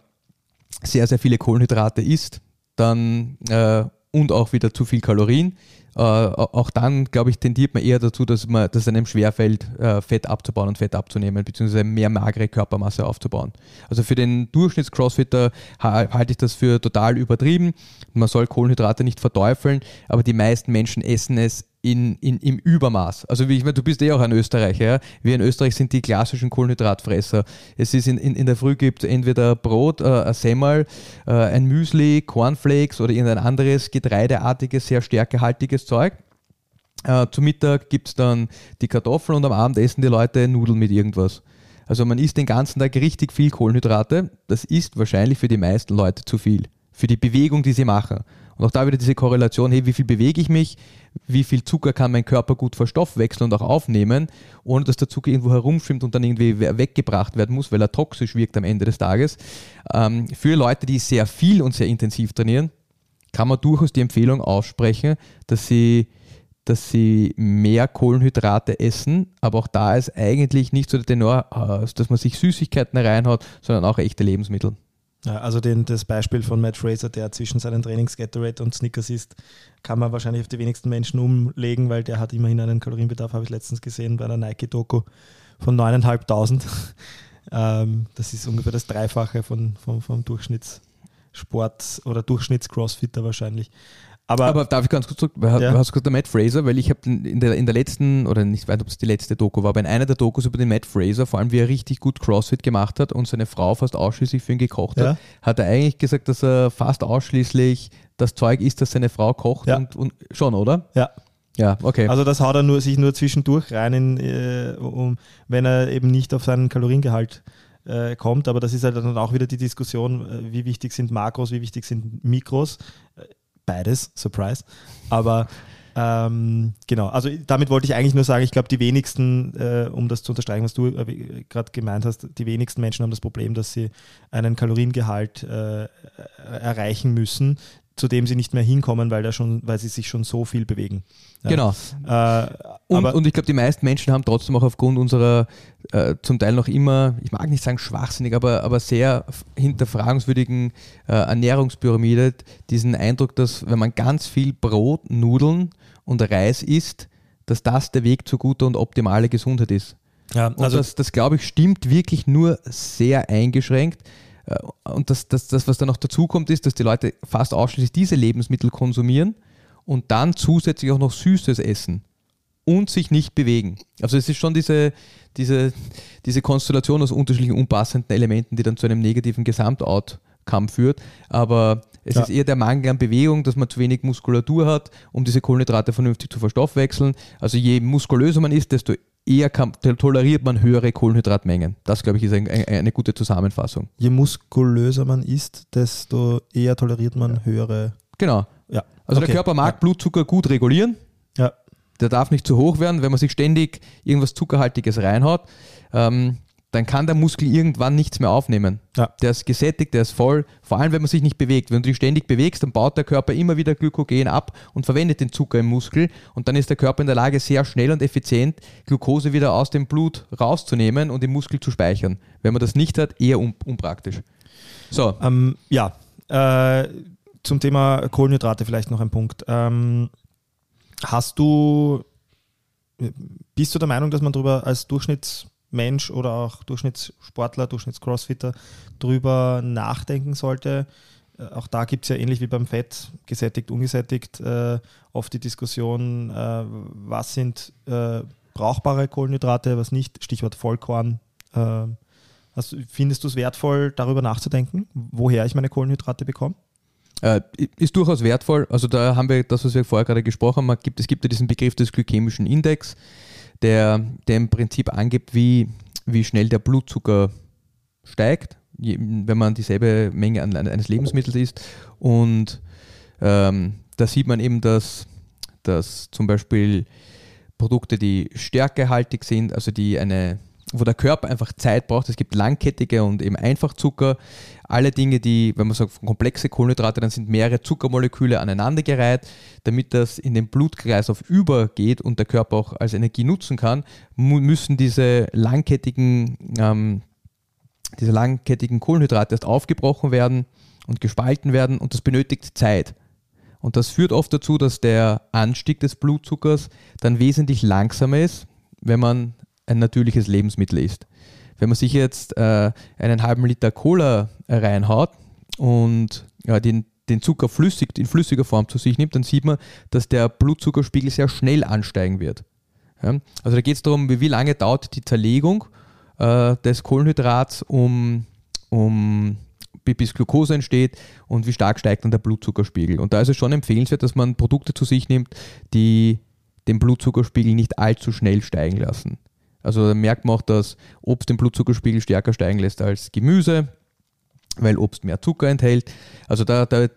sehr, sehr viele Kohlenhydrate isst, dann äh, und auch wieder zu viel Kalorien, äh, auch dann, glaube ich, tendiert man eher dazu, dass, man, dass einem schwerfällt, äh, Fett abzubauen und Fett abzunehmen, beziehungsweise mehr magere Körpermasse aufzubauen. Also für den Durchschnitts-Crossfitter halte ich das für total übertrieben. Man soll Kohlenhydrate nicht verteufeln, aber die meisten Menschen essen es in, in, im Übermaß. Also wie ich meine, du bist eh auch ein Österreicher. Ja? Wir in Österreich sind die klassischen Kohlenhydratfresser. Es ist in, in, in der Früh gibt entweder Brot, äh, ein Semmel, äh, ein Müsli, Cornflakes oder irgendein anderes getreideartiges, sehr stärkehaltiges Zeug. Äh, zum Mittag gibt es dann die Kartoffeln und am Abend essen die Leute Nudeln mit irgendwas. Also man isst den ganzen Tag richtig viel Kohlenhydrate. Das ist wahrscheinlich für die meisten Leute zu viel. Für die Bewegung, die sie machen. Und auch da wieder diese Korrelation, hey, wie viel bewege ich mich, wie viel Zucker kann mein Körper gut verstoffwechseln und auch aufnehmen, ohne dass der Zucker irgendwo herumschwimmt und dann irgendwie weggebracht werden muss, weil er toxisch wirkt am Ende des Tages. Ähm, für Leute, die sehr viel und sehr intensiv trainieren, kann man durchaus die Empfehlung aussprechen, dass sie, dass sie mehr Kohlenhydrate essen, aber auch da ist eigentlich nicht so der Tenor, äh, dass man sich Süßigkeiten reinhaut, sondern auch echte Lebensmittel. Ja, also den, das Beispiel von Matt Fraser, der zwischen seinen Trainings Gatorade und Snickers isst, kann man wahrscheinlich auf die wenigsten Menschen umlegen, weil der hat immerhin einen Kalorienbedarf, habe ich letztens gesehen bei einer Nike-Doku von 9.500. ähm, das ist ungefähr das Dreifache von, von, vom Durchschnittssport oder Durchschnitts-Crossfitter wahrscheinlich. Aber, aber darf ich ganz kurz zurück? Ja. Du hast gesagt, der Matt Fraser, weil ich habe in der, in der letzten, oder nicht weiß, ob es die letzte Doku war, aber in einer der Dokus über den Matt Fraser, vor allem wie er richtig gut CrossFit gemacht hat und seine Frau fast ausschließlich für ihn gekocht ja. hat, hat er eigentlich gesagt, dass er fast ausschließlich das Zeug isst, das seine Frau kocht ja. und, und schon, oder? Ja. Ja, okay. Also das haut er nur, sich nur zwischendurch rein, in, äh, um, wenn er eben nicht auf seinen Kaloriengehalt äh, kommt. Aber das ist halt dann auch wieder die Diskussion, äh, wie wichtig sind Makros, wie wichtig sind Mikros beides, Surprise. Aber ähm, genau, also damit wollte ich eigentlich nur sagen, ich glaube, die wenigsten, äh, um das zu unterstreichen, was du äh, gerade gemeint hast, die wenigsten Menschen haben das Problem, dass sie einen Kaloriengehalt äh, erreichen müssen, zu dem sie nicht mehr hinkommen, weil, da schon, weil sie sich schon so viel bewegen. Ja. Genau. Äh, und, und, ich glaube, die meisten Menschen haben trotzdem auch aufgrund unserer äh, zum Teil noch immer, ich mag nicht sagen schwachsinnig, aber, aber sehr hinterfragungswürdigen äh, Ernährungspyramide diesen Eindruck, dass wenn man ganz viel Brot, Nudeln und Reis isst, dass das der Weg zu guter und optimaler Gesundheit ist. Ja, also und das, das glaube ich, stimmt wirklich nur sehr eingeschränkt. Äh, und das, das, das, was dann noch dazu kommt, ist, dass die Leute fast ausschließlich diese Lebensmittel konsumieren und dann zusätzlich auch noch Süßes essen und sich nicht bewegen. Also es ist schon diese, diese, diese Konstellation aus unterschiedlichen unpassenden Elementen, die dann zu einem negativen Gesamtoutcome führt. Aber es ja. ist eher der Mangel an Bewegung, dass man zu wenig Muskulatur hat, um diese Kohlenhydrate vernünftig zu verstoffwechseln. Also je muskulöser man ist, desto eher kann, toleriert man höhere Kohlenhydratmengen. Das, glaube ich, ist ein, ein, eine gute Zusammenfassung. Je muskulöser man ist, desto eher toleriert man höhere. Genau. Ja. Also okay. der Körper mag ja. Blutzucker gut regulieren. Ja. Der darf nicht zu hoch werden, wenn man sich ständig irgendwas Zuckerhaltiges reinhaut. Ähm, dann kann der Muskel irgendwann nichts mehr aufnehmen. Ja. Der ist gesättigt, der ist voll, vor allem wenn man sich nicht bewegt. Wenn du dich ständig bewegst, dann baut der Körper immer wieder Glykogen ab und verwendet den Zucker im Muskel und dann ist der Körper in der Lage, sehr schnell und effizient Glucose wieder aus dem Blut rauszunehmen und im Muskel zu speichern. Wenn man das nicht hat, eher un unpraktisch. So. Ähm, ja, äh, zum Thema Kohlenhydrate vielleicht noch ein Punkt. Ähm, hast du, bist du der Meinung, dass man darüber als Durchschnitts Mensch oder auch Durchschnittssportler, Durchschnittscrossfitter drüber nachdenken sollte. Äh, auch da gibt es ja ähnlich wie beim Fett, gesättigt, ungesättigt, äh, oft die Diskussion, äh, was sind äh, brauchbare Kohlenhydrate, was nicht, Stichwort Vollkorn. Also findest du es wertvoll, darüber nachzudenken, woher ich meine Kohlenhydrate bekomme? Äh, ist durchaus wertvoll. Also da haben wir das, was wir vorher gerade gesprochen haben. Es gibt ja diesen Begriff des glykämischen Index der, der im Prinzip angibt, wie, wie schnell der Blutzucker steigt, wenn man dieselbe Menge an, eines Lebensmittels isst. Und ähm, da sieht man eben, dass, dass zum Beispiel Produkte, die stärkehaltig sind, also die eine wo der Körper einfach Zeit braucht. Es gibt langkettige und eben Einfachzucker. Alle Dinge, die, wenn man sagt, komplexe Kohlenhydrate, dann sind mehrere Zuckermoleküle aneinandergereiht. Damit das in den Blutkreislauf übergeht und der Körper auch als Energie nutzen kann, müssen diese langkettigen, ähm, diese langkettigen Kohlenhydrate erst aufgebrochen werden und gespalten werden und das benötigt Zeit. Und das führt oft dazu, dass der Anstieg des Blutzuckers dann wesentlich langsamer ist, wenn man ein natürliches Lebensmittel ist. Wenn man sich jetzt äh, einen halben Liter Cola reinhaut und ja, den, den Zucker flüssig, in flüssiger Form zu sich nimmt, dann sieht man, dass der Blutzuckerspiegel sehr schnell ansteigen wird. Ja? Also da geht es darum, wie, lange dauert die Zerlegung äh, des Kohlenhydrats, um, um bis Glucose entsteht und wie stark steigt dann der Blutzuckerspiegel. Und da ist es schon empfehlenswert, dass man Produkte zu sich nimmt, die den Blutzuckerspiegel nicht allzu schnell steigen lassen. Also da merkt man auch, dass Obst den Blutzuckerspiegel stärker steigen lässt als Gemüse, weil Obst mehr Zucker enthält. Also da, da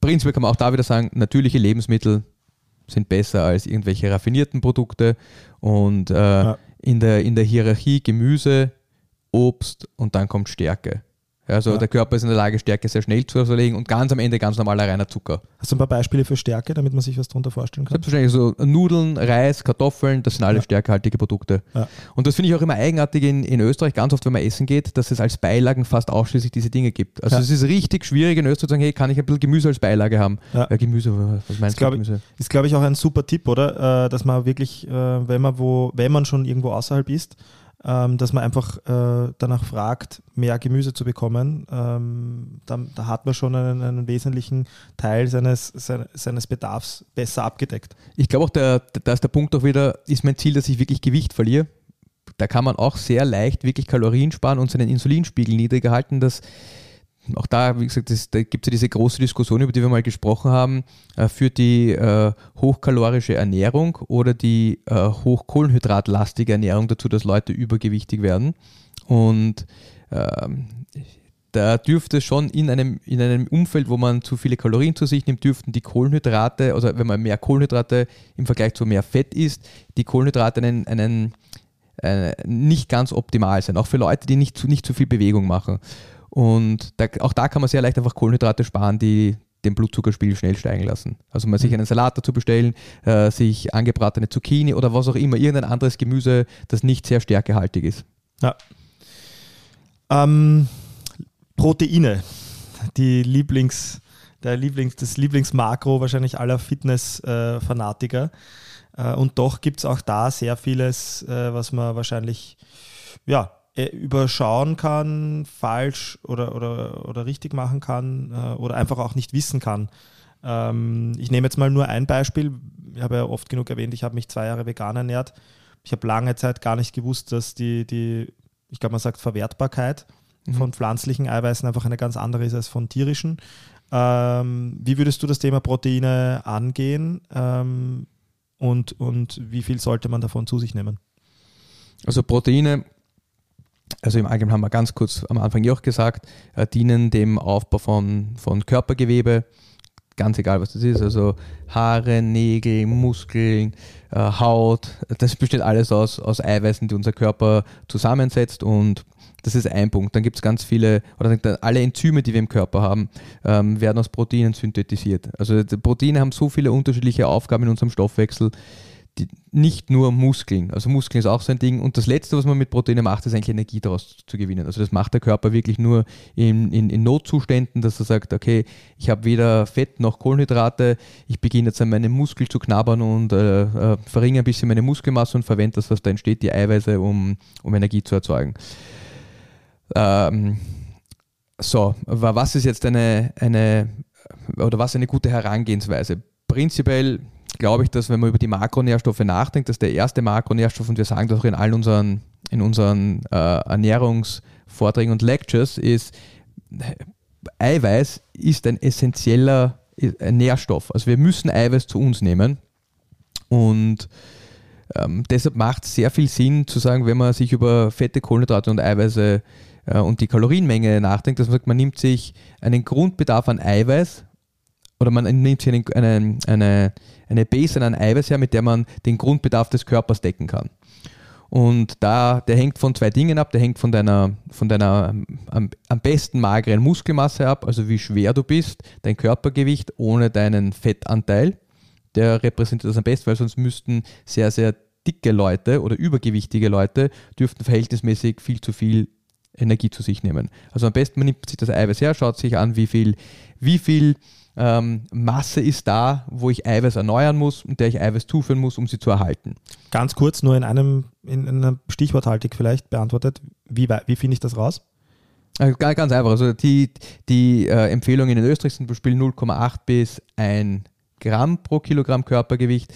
prinzipiell kann man auch da wieder sagen, natürliche Lebensmittel sind besser als irgendwelche raffinierten Produkte. Und äh, ja. in, der, in der Hierarchie Gemüse, Obst und dann kommt Stärke. Also ja. der Körper ist in der Lage, Stärke sehr schnell zu zerlegen und ganz am Ende ganz normaler reiner Zucker. Hast du ein paar Beispiele für Stärke, damit man sich was darunter vorstellen kann? Selbstverständlich, so Nudeln, Reis, Kartoffeln, das sind alle ja. stärkehaltige Produkte. Ja. Und das finde ich auch immer eigenartig in, in Österreich, ganz oft, wenn man essen geht, dass es als Beilagen fast ausschließlich diese Dinge gibt. Also es ist richtig schwierig in Österreich zu sagen, hey, kann ich ein bisschen Gemüse als Beilage haben? Ja. Gemüse, was meinst ist, du? Gemüse? Ist, glaube ich, auch ein super Tipp, oder? Äh, dass man wirklich, äh, wenn man wo, wenn man schon irgendwo außerhalb ist, ähm, dass man einfach äh, danach fragt, mehr Gemüse zu bekommen. Ähm, da, da, hat man schon einen, einen wesentlichen Teil seines, seines Bedarfs besser abgedeckt. Ich glaube auch, der, da ist der Punkt auch wieder, ist mein Ziel, dass ich wirklich Gewicht verliere. Da kann man auch sehr leicht wirklich Kalorien sparen und seinen Insulinspiegel niedriger halten. Das auch da, wie gesagt, das, da gibt es ja diese große Diskussion, über die wir mal gesprochen haben, äh, führt die äh, hochkalorische Ernährung oder die äh, hochkohlenhydratlastige Ernährung dazu, dass Leute übergewichtig werden. Und ähm, da dürfte schon in einem, in einem Umfeld, wo man zu viele Kalorien zu sich nimmt, dürften die Kohlenhydrate, also wenn man mehr Kohlenhydrate im Vergleich zu mehr Fett isst, die Kohlenhydrate einen, einen äh, nicht ganz optimal sein, auch für Leute, die nicht zu, nicht zu viel Bewegung machen. Und da, auch da kann man sehr leicht einfach Kohlenhydrate sparen, die den Blutzuckerspiegel schnell steigen lassen. Also mal sich mhm. einen Salat dazu bestellen, äh, sich angebratene Zucchini oder was auch immer, irgendein anderes Gemüse, das nicht sehr stärkehaltig ist. Ja. Ähm, Proteine, die Lieblings, der Lieblings, das Lieblingsmakro wahrscheinlich aller Fitness-Fanatiker. Äh, und doch gibt es auch da sehr vieles, äh, was man wahrscheinlich ja, äh, überschauen kann, falsch oder, oder, oder richtig machen kann äh, oder einfach auch nicht wissen kann. Ähm, ich nehme jetzt mal nur ein Beispiel. Ich habe ja oft genug erwähnt, ich habe mich zwei Jahre vegan ernährt. Ich habe lange Zeit gar nicht gewusst, dass die, die ich glaube, man sagt Verwertbarkeit mhm. von pflanzlichen Eiweißen einfach eine ganz andere ist als von tierischen. Ähm, wie würdest du das Thema Proteine angehen ähm, und, und wie viel sollte man davon zu sich nehmen? Also Proteine, also im Allgemeinen haben wir ganz kurz am Anfang auch gesagt, äh, dienen dem Aufbau von, von Körpergewebe, ganz egal was das ist, also Haare, Nägel, Muskeln, äh, Haut, das besteht alles aus, aus Eiweißen, die unser Körper zusammensetzt und das ist ein Punkt. Dann gibt es ganz viele, oder alle Enzyme, die wir im Körper haben, ähm, werden aus Proteinen synthetisiert. Also Proteine haben so viele unterschiedliche Aufgaben in unserem Stoffwechsel die, nicht nur Muskeln. Also Muskeln ist auch so ein Ding. Und das Letzte, was man mit Proteinen macht, ist eigentlich Energie daraus zu gewinnen. Also das macht der Körper wirklich nur in, in, in Notzuständen, dass er sagt, okay, ich habe weder Fett noch Kohlenhydrate, ich beginne jetzt an meinem Muskel zu knabbern und äh, äh, verringere ein bisschen meine Muskelmasse und verwende das, was da entsteht, die Eiweiße, um, um Energie zu erzeugen. Ähm, so, was ist jetzt eine, eine oder was eine gute Herangehensweise? Prinzipiell glaube ich, dass wenn man über die Makronährstoffe nachdenkt, dass der erste Makronährstoff, und wir sagen das auch in all unseren, in unseren äh, Ernährungsvorträgen und Lectures, ist, Eiweiß ist ein essentieller Nährstoff. Also wir müssen Eiweiß zu uns nehmen. Und ähm, deshalb macht es sehr viel Sinn zu sagen, wenn man sich über Fette, Kohlenhydrate und Eiweiße äh, und die Kalorienmenge nachdenkt, dass man sagt, man nimmt sich einen Grundbedarf an Eiweiß oder man nimmt sich eine, eine, eine, Base an Eiweiß her, mit der man den Grundbedarf des Körpers decken kann. Und da, der hängt von zwei Dingen ab. Der hängt von deiner, von deiner am, am besten mageren Muskelmasse ab, also wie schwer du bist, dein Körpergewicht ohne deinen Fettanteil. Der repräsentiert das am besten, weil sonst müssten sehr, sehr dicke Leute oder übergewichtige Leute dürften verhältnismäßig viel zu viel Energie zu sich nehmen. Also am besten man nimmt sich das Eiweiß her, schaut sich an, wie viel, wie viel ähm, Masse ist da, wo ich Eiweiß erneuern muss und der ich Eiweiß zuführen muss, um sie zu erhalten. Ganz kurz, nur in einem, in einem Stichworthaltig vielleicht beantwortet, wie, wie finde ich das raus? Äh, ganz einfach. Also die, die äh, Empfehlungen in Österreich sind zum Beispiel 0,8 bis 1 Gramm pro Kilogramm Körpergewicht.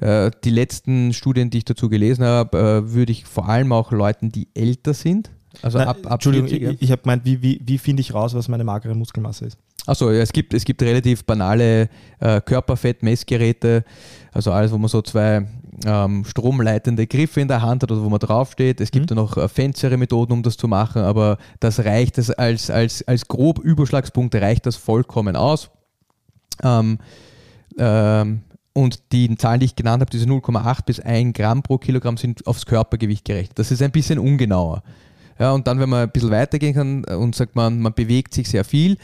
Äh, die letzten Studien, die ich dazu gelesen habe, äh, würde ich vor allem auch Leuten, die älter sind, also Nein, ab, ab Entschuldigung, 40, ich, ich habe gemeint, wie, wie, wie finde ich raus, was meine magere Muskelmasse ist? Achso, ja, es gibt, es gibt relativ banale äh, Körperfettmessgeräte, also alles, wo man so zwei ähm, stromleitende Griffe in der Hand hat oder wo man draufsteht. Es gibt mhm. ja noch äh, fancere Methoden, um das zu machen, aber das reicht, das als, als, als grob Überschlagspunkt reicht das vollkommen aus. Ähm, ähm, und die Zahlen, die ich genannt habe, diese 0,8 bis 1 Gramm pro Kilogramm, sind aufs Körpergewicht gerechnet. Das ist ein bisschen ungenauer. Ja, und dann, wenn man ein bisschen weitergehen kann und sagt man, man bewegt sich sehr viel,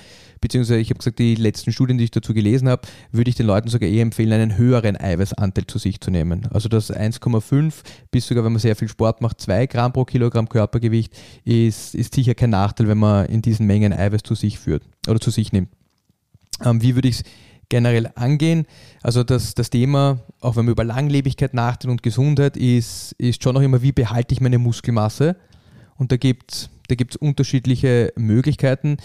beziehungsweise ich habe gesagt, die letzten Studien, die ich dazu gelesen habe, würde ich den Leuten sogar eher empfehlen, einen höheren Eiweißanteil zu sich zu nehmen. Also das 1,5 bis sogar, wenn man sehr viel Sport macht, 2 Gramm pro Kilogramm Körpergewicht ist, ist sicher kein Nachteil, wenn man in diesen Mengen Eiweiß zu sich führt oder zu sich nimmt. Ähm, wie würde ich es generell angehen? Also das, das Thema, auch wenn man über Langlebigkeit nachdenkt und Gesundheit, ist, ist schon noch immer, wie behalte ich meine Muskelmasse? Und da gibt es da gibt's unterschiedliche Möglichkeiten.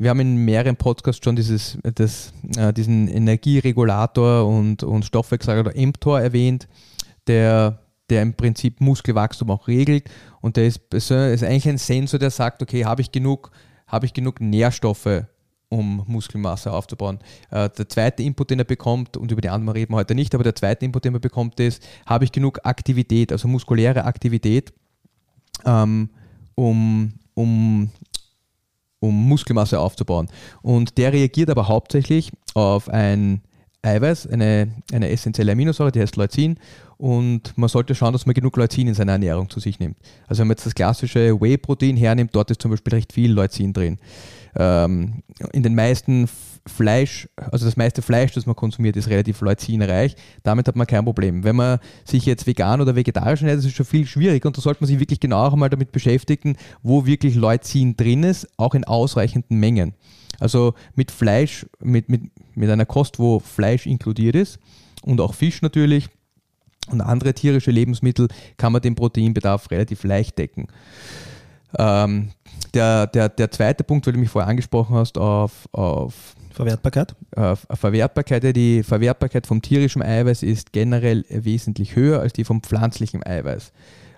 Wir haben in mehreren Podcasts schon dieses, das, äh, diesen Energieregulator und, und Stoffwechselregulator mTOR erwähnt, der, der im Prinzip Muskelwachstum auch regelt. Und der ist, ist eigentlich ein Sensor, der sagt, okay, habe ich genug, ich genug Nährstoffe, um Muskelmasse aufzubauen. Äh, der zweite Input, den er bekommt, und über die anderen reden wir heute nicht, aber der zweite Input, den er bekommt, ist, habe ich genug Aktivität, also muskuläre Aktivität, ähm, um, um, um Muskelmasse aufzubauen. Und der reagiert aber hauptsächlich auf ein Eiweiß, eine, eine essentielle Aminosäure, die heißt Leucin. Und man sollte schauen, dass man genug Leucin in seiner Ernährung zu sich nimmt. Also wenn man jetzt das klassische Whey-Protein hernimmt, dort ist zum Beispiel recht viel Leucin drin. Ähm, in den meisten Fleisch, also das meiste Fleisch, das man konsumiert, ist relativ leucinreich. Damit hat man kein Problem. Wenn man sich jetzt vegan oder vegetarisch ernährt, ist es schon viel schwieriger und da sollte man sich wirklich genau auch einmal damit beschäftigen, wo wirklich Leucin drin ist, auch in ausreichenden Mengen. Also mit Fleisch, mit, mit, mit einer Kost, wo Fleisch inkludiert ist und auch Fisch natürlich, und andere tierische Lebensmittel kann man den Proteinbedarf relativ leicht decken. Ähm, der, der, der zweite Punkt, weil du mich vorher angesprochen hast, auf, auf Verwertbarkeit? Äh, Verwertbarkeit. Die Verwertbarkeit vom tierischen Eiweiß ist generell wesentlich höher als die vom pflanzlichen Eiweiß.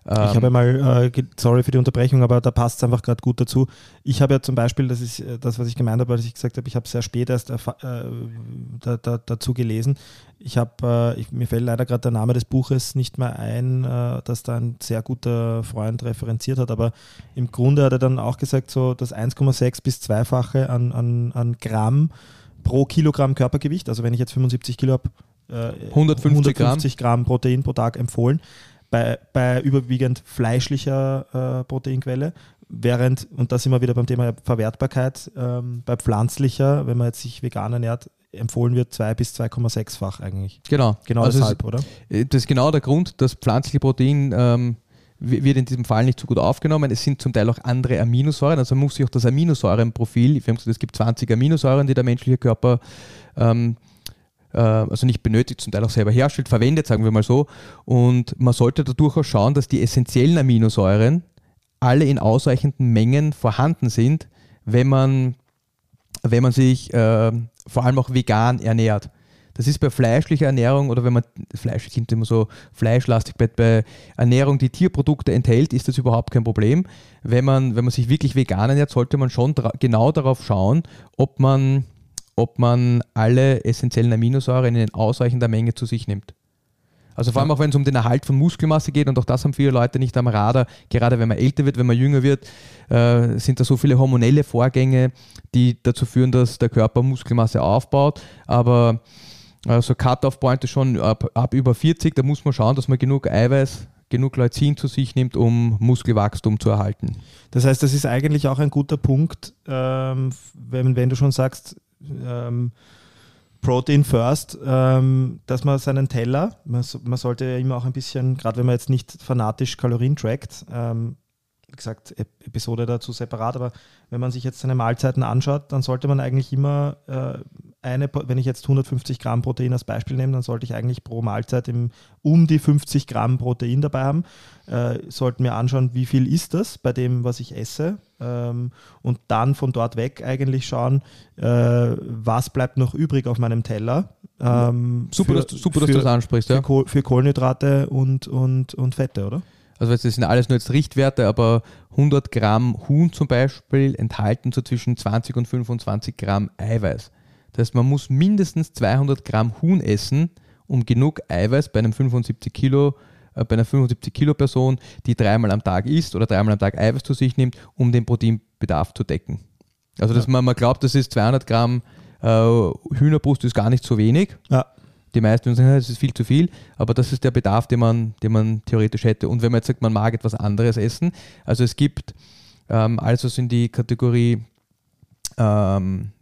Ich habe ähm, mal, äh, sorry für die Unterbrechung, aber da passt es einfach gerade gut dazu. Ich habe ja zum Beispiel, das ist äh, das, was ich gemeint habe, als ich gesagt habe, ich habe sehr spät erst äh, da, da, dazu gelesen. Ich habe, äh, mir fällt leider gerade der Name des Buches nicht mehr ein, äh, dass da ein sehr guter Freund referenziert hat, aber im Grunde hat er dann auch gesagt, so das 1,6 bis 2-fache an, an, an Gramm pro Kilogramm Körpergewicht, also wenn ich jetzt 75 Kilo habe, 150, 150 Gramm. Gramm Protein pro Tag empfohlen bei, bei überwiegend fleischlicher äh, Proteinquelle, während, und da sind wir wieder beim Thema Verwertbarkeit, ähm, bei pflanzlicher, wenn man jetzt sich vegan ernährt, empfohlen wird 2 bis 2,6-fach eigentlich. Genau. Genau also deshalb, oder? Äh, das ist genau der Grund, dass pflanzliche Protein ähm, wird in diesem Fall nicht so gut aufgenommen. Es sind zum Teil auch andere Aminosäuren, also man muss sich auch das Aminosäurenprofil, wir haben gesagt, es gibt 20 Aminosäuren, die der menschliche Körper ähm, äh, also nicht benötigt, zum Teil auch selber herstellt, verwendet, sagen wir mal so. Und man sollte da durchaus schauen, dass die essentiellen Aminosäuren alle in ausreichenden Mengen vorhanden sind, wenn man, wenn man sich äh, vor allem auch vegan ernährt. Das ist bei fleischlicher Ernährung oder wenn man, Fleisch klingt immer so fleischlastig, bei, bei Ernährung, die Tierprodukte enthält, ist das überhaupt kein Problem. Wenn man, wenn man sich wirklich vegan ernährt, sollte man schon genau darauf schauen, ob man ob man alle essentiellen Aminosäuren in ausreichender Menge zu sich nimmt. Also vor allem auch wenn es um den Erhalt von Muskelmasse geht und auch das haben viele Leute nicht am Radar, gerade wenn man älter wird, wenn man jünger wird, äh, sind da so viele hormonelle Vorgänge, die dazu führen, dass der Körper Muskelmasse aufbaut. Aber äh, so Cut-off-Point ist schon ab, ab über 40, da muss man schauen, dass man genug Eiweiß, genug Leucin zu sich nimmt, um Muskelwachstum zu erhalten. Das heißt, das ist eigentlich auch ein guter Punkt, ähm, wenn, wenn du schon sagst, ähm, Protein First, ähm, dass man seinen Teller, man, man, sollte ja immer auch ein bisschen, gerade wenn man jetzt nicht fanatisch Kalorien trackt, ähm, wie gesagt, Episode dazu separat, aber wenn man sich jetzt seine Mahlzeiten anschaut, dann sollte man eigentlich immer äh, eine, wenn ich jetzt 150 Gramm Protein als Beispiel nehme, dann sollte ich eigentlich pro Mahlzeit im, um die 50 Gramm Protein dabei haben. Äh, sollten wir anschauen, wie viel ist das bei dem, was ich esse. Ähm, und dann von dort weg eigentlich schauen, äh, was bleibt noch übrig auf meinem Teller. Ähm, super, für, dass, super für, dass du das ansprichst. Für, ja. für Kohlenhydrate und, und, und Fette, oder? Also das sind alles nur jetzt Richtwerte, aber 100 Gramm Huhn zum Beispiel enthalten so zwischen 20 und 25 Gramm Eiweiß. Das heißt, man muss mindestens 200 Gramm Huhn essen, um genug Eiweiß bei einem 75 Kilo äh, bei einer 75 Kilo Person, die dreimal am Tag isst oder dreimal am Tag Eiweiß zu sich nimmt, um den Proteinbedarf zu decken. Also dass ja. man, man glaubt, das ist 200 Gramm äh, Hühnerbrust ist gar nicht so wenig. Ja. Die meisten sagen, das ist viel zu viel, aber das ist der Bedarf, den man, den man theoretisch hätte. Und wenn man jetzt sagt, man mag etwas anderes essen, also es gibt ähm, alles, was in die Kategorie ähm,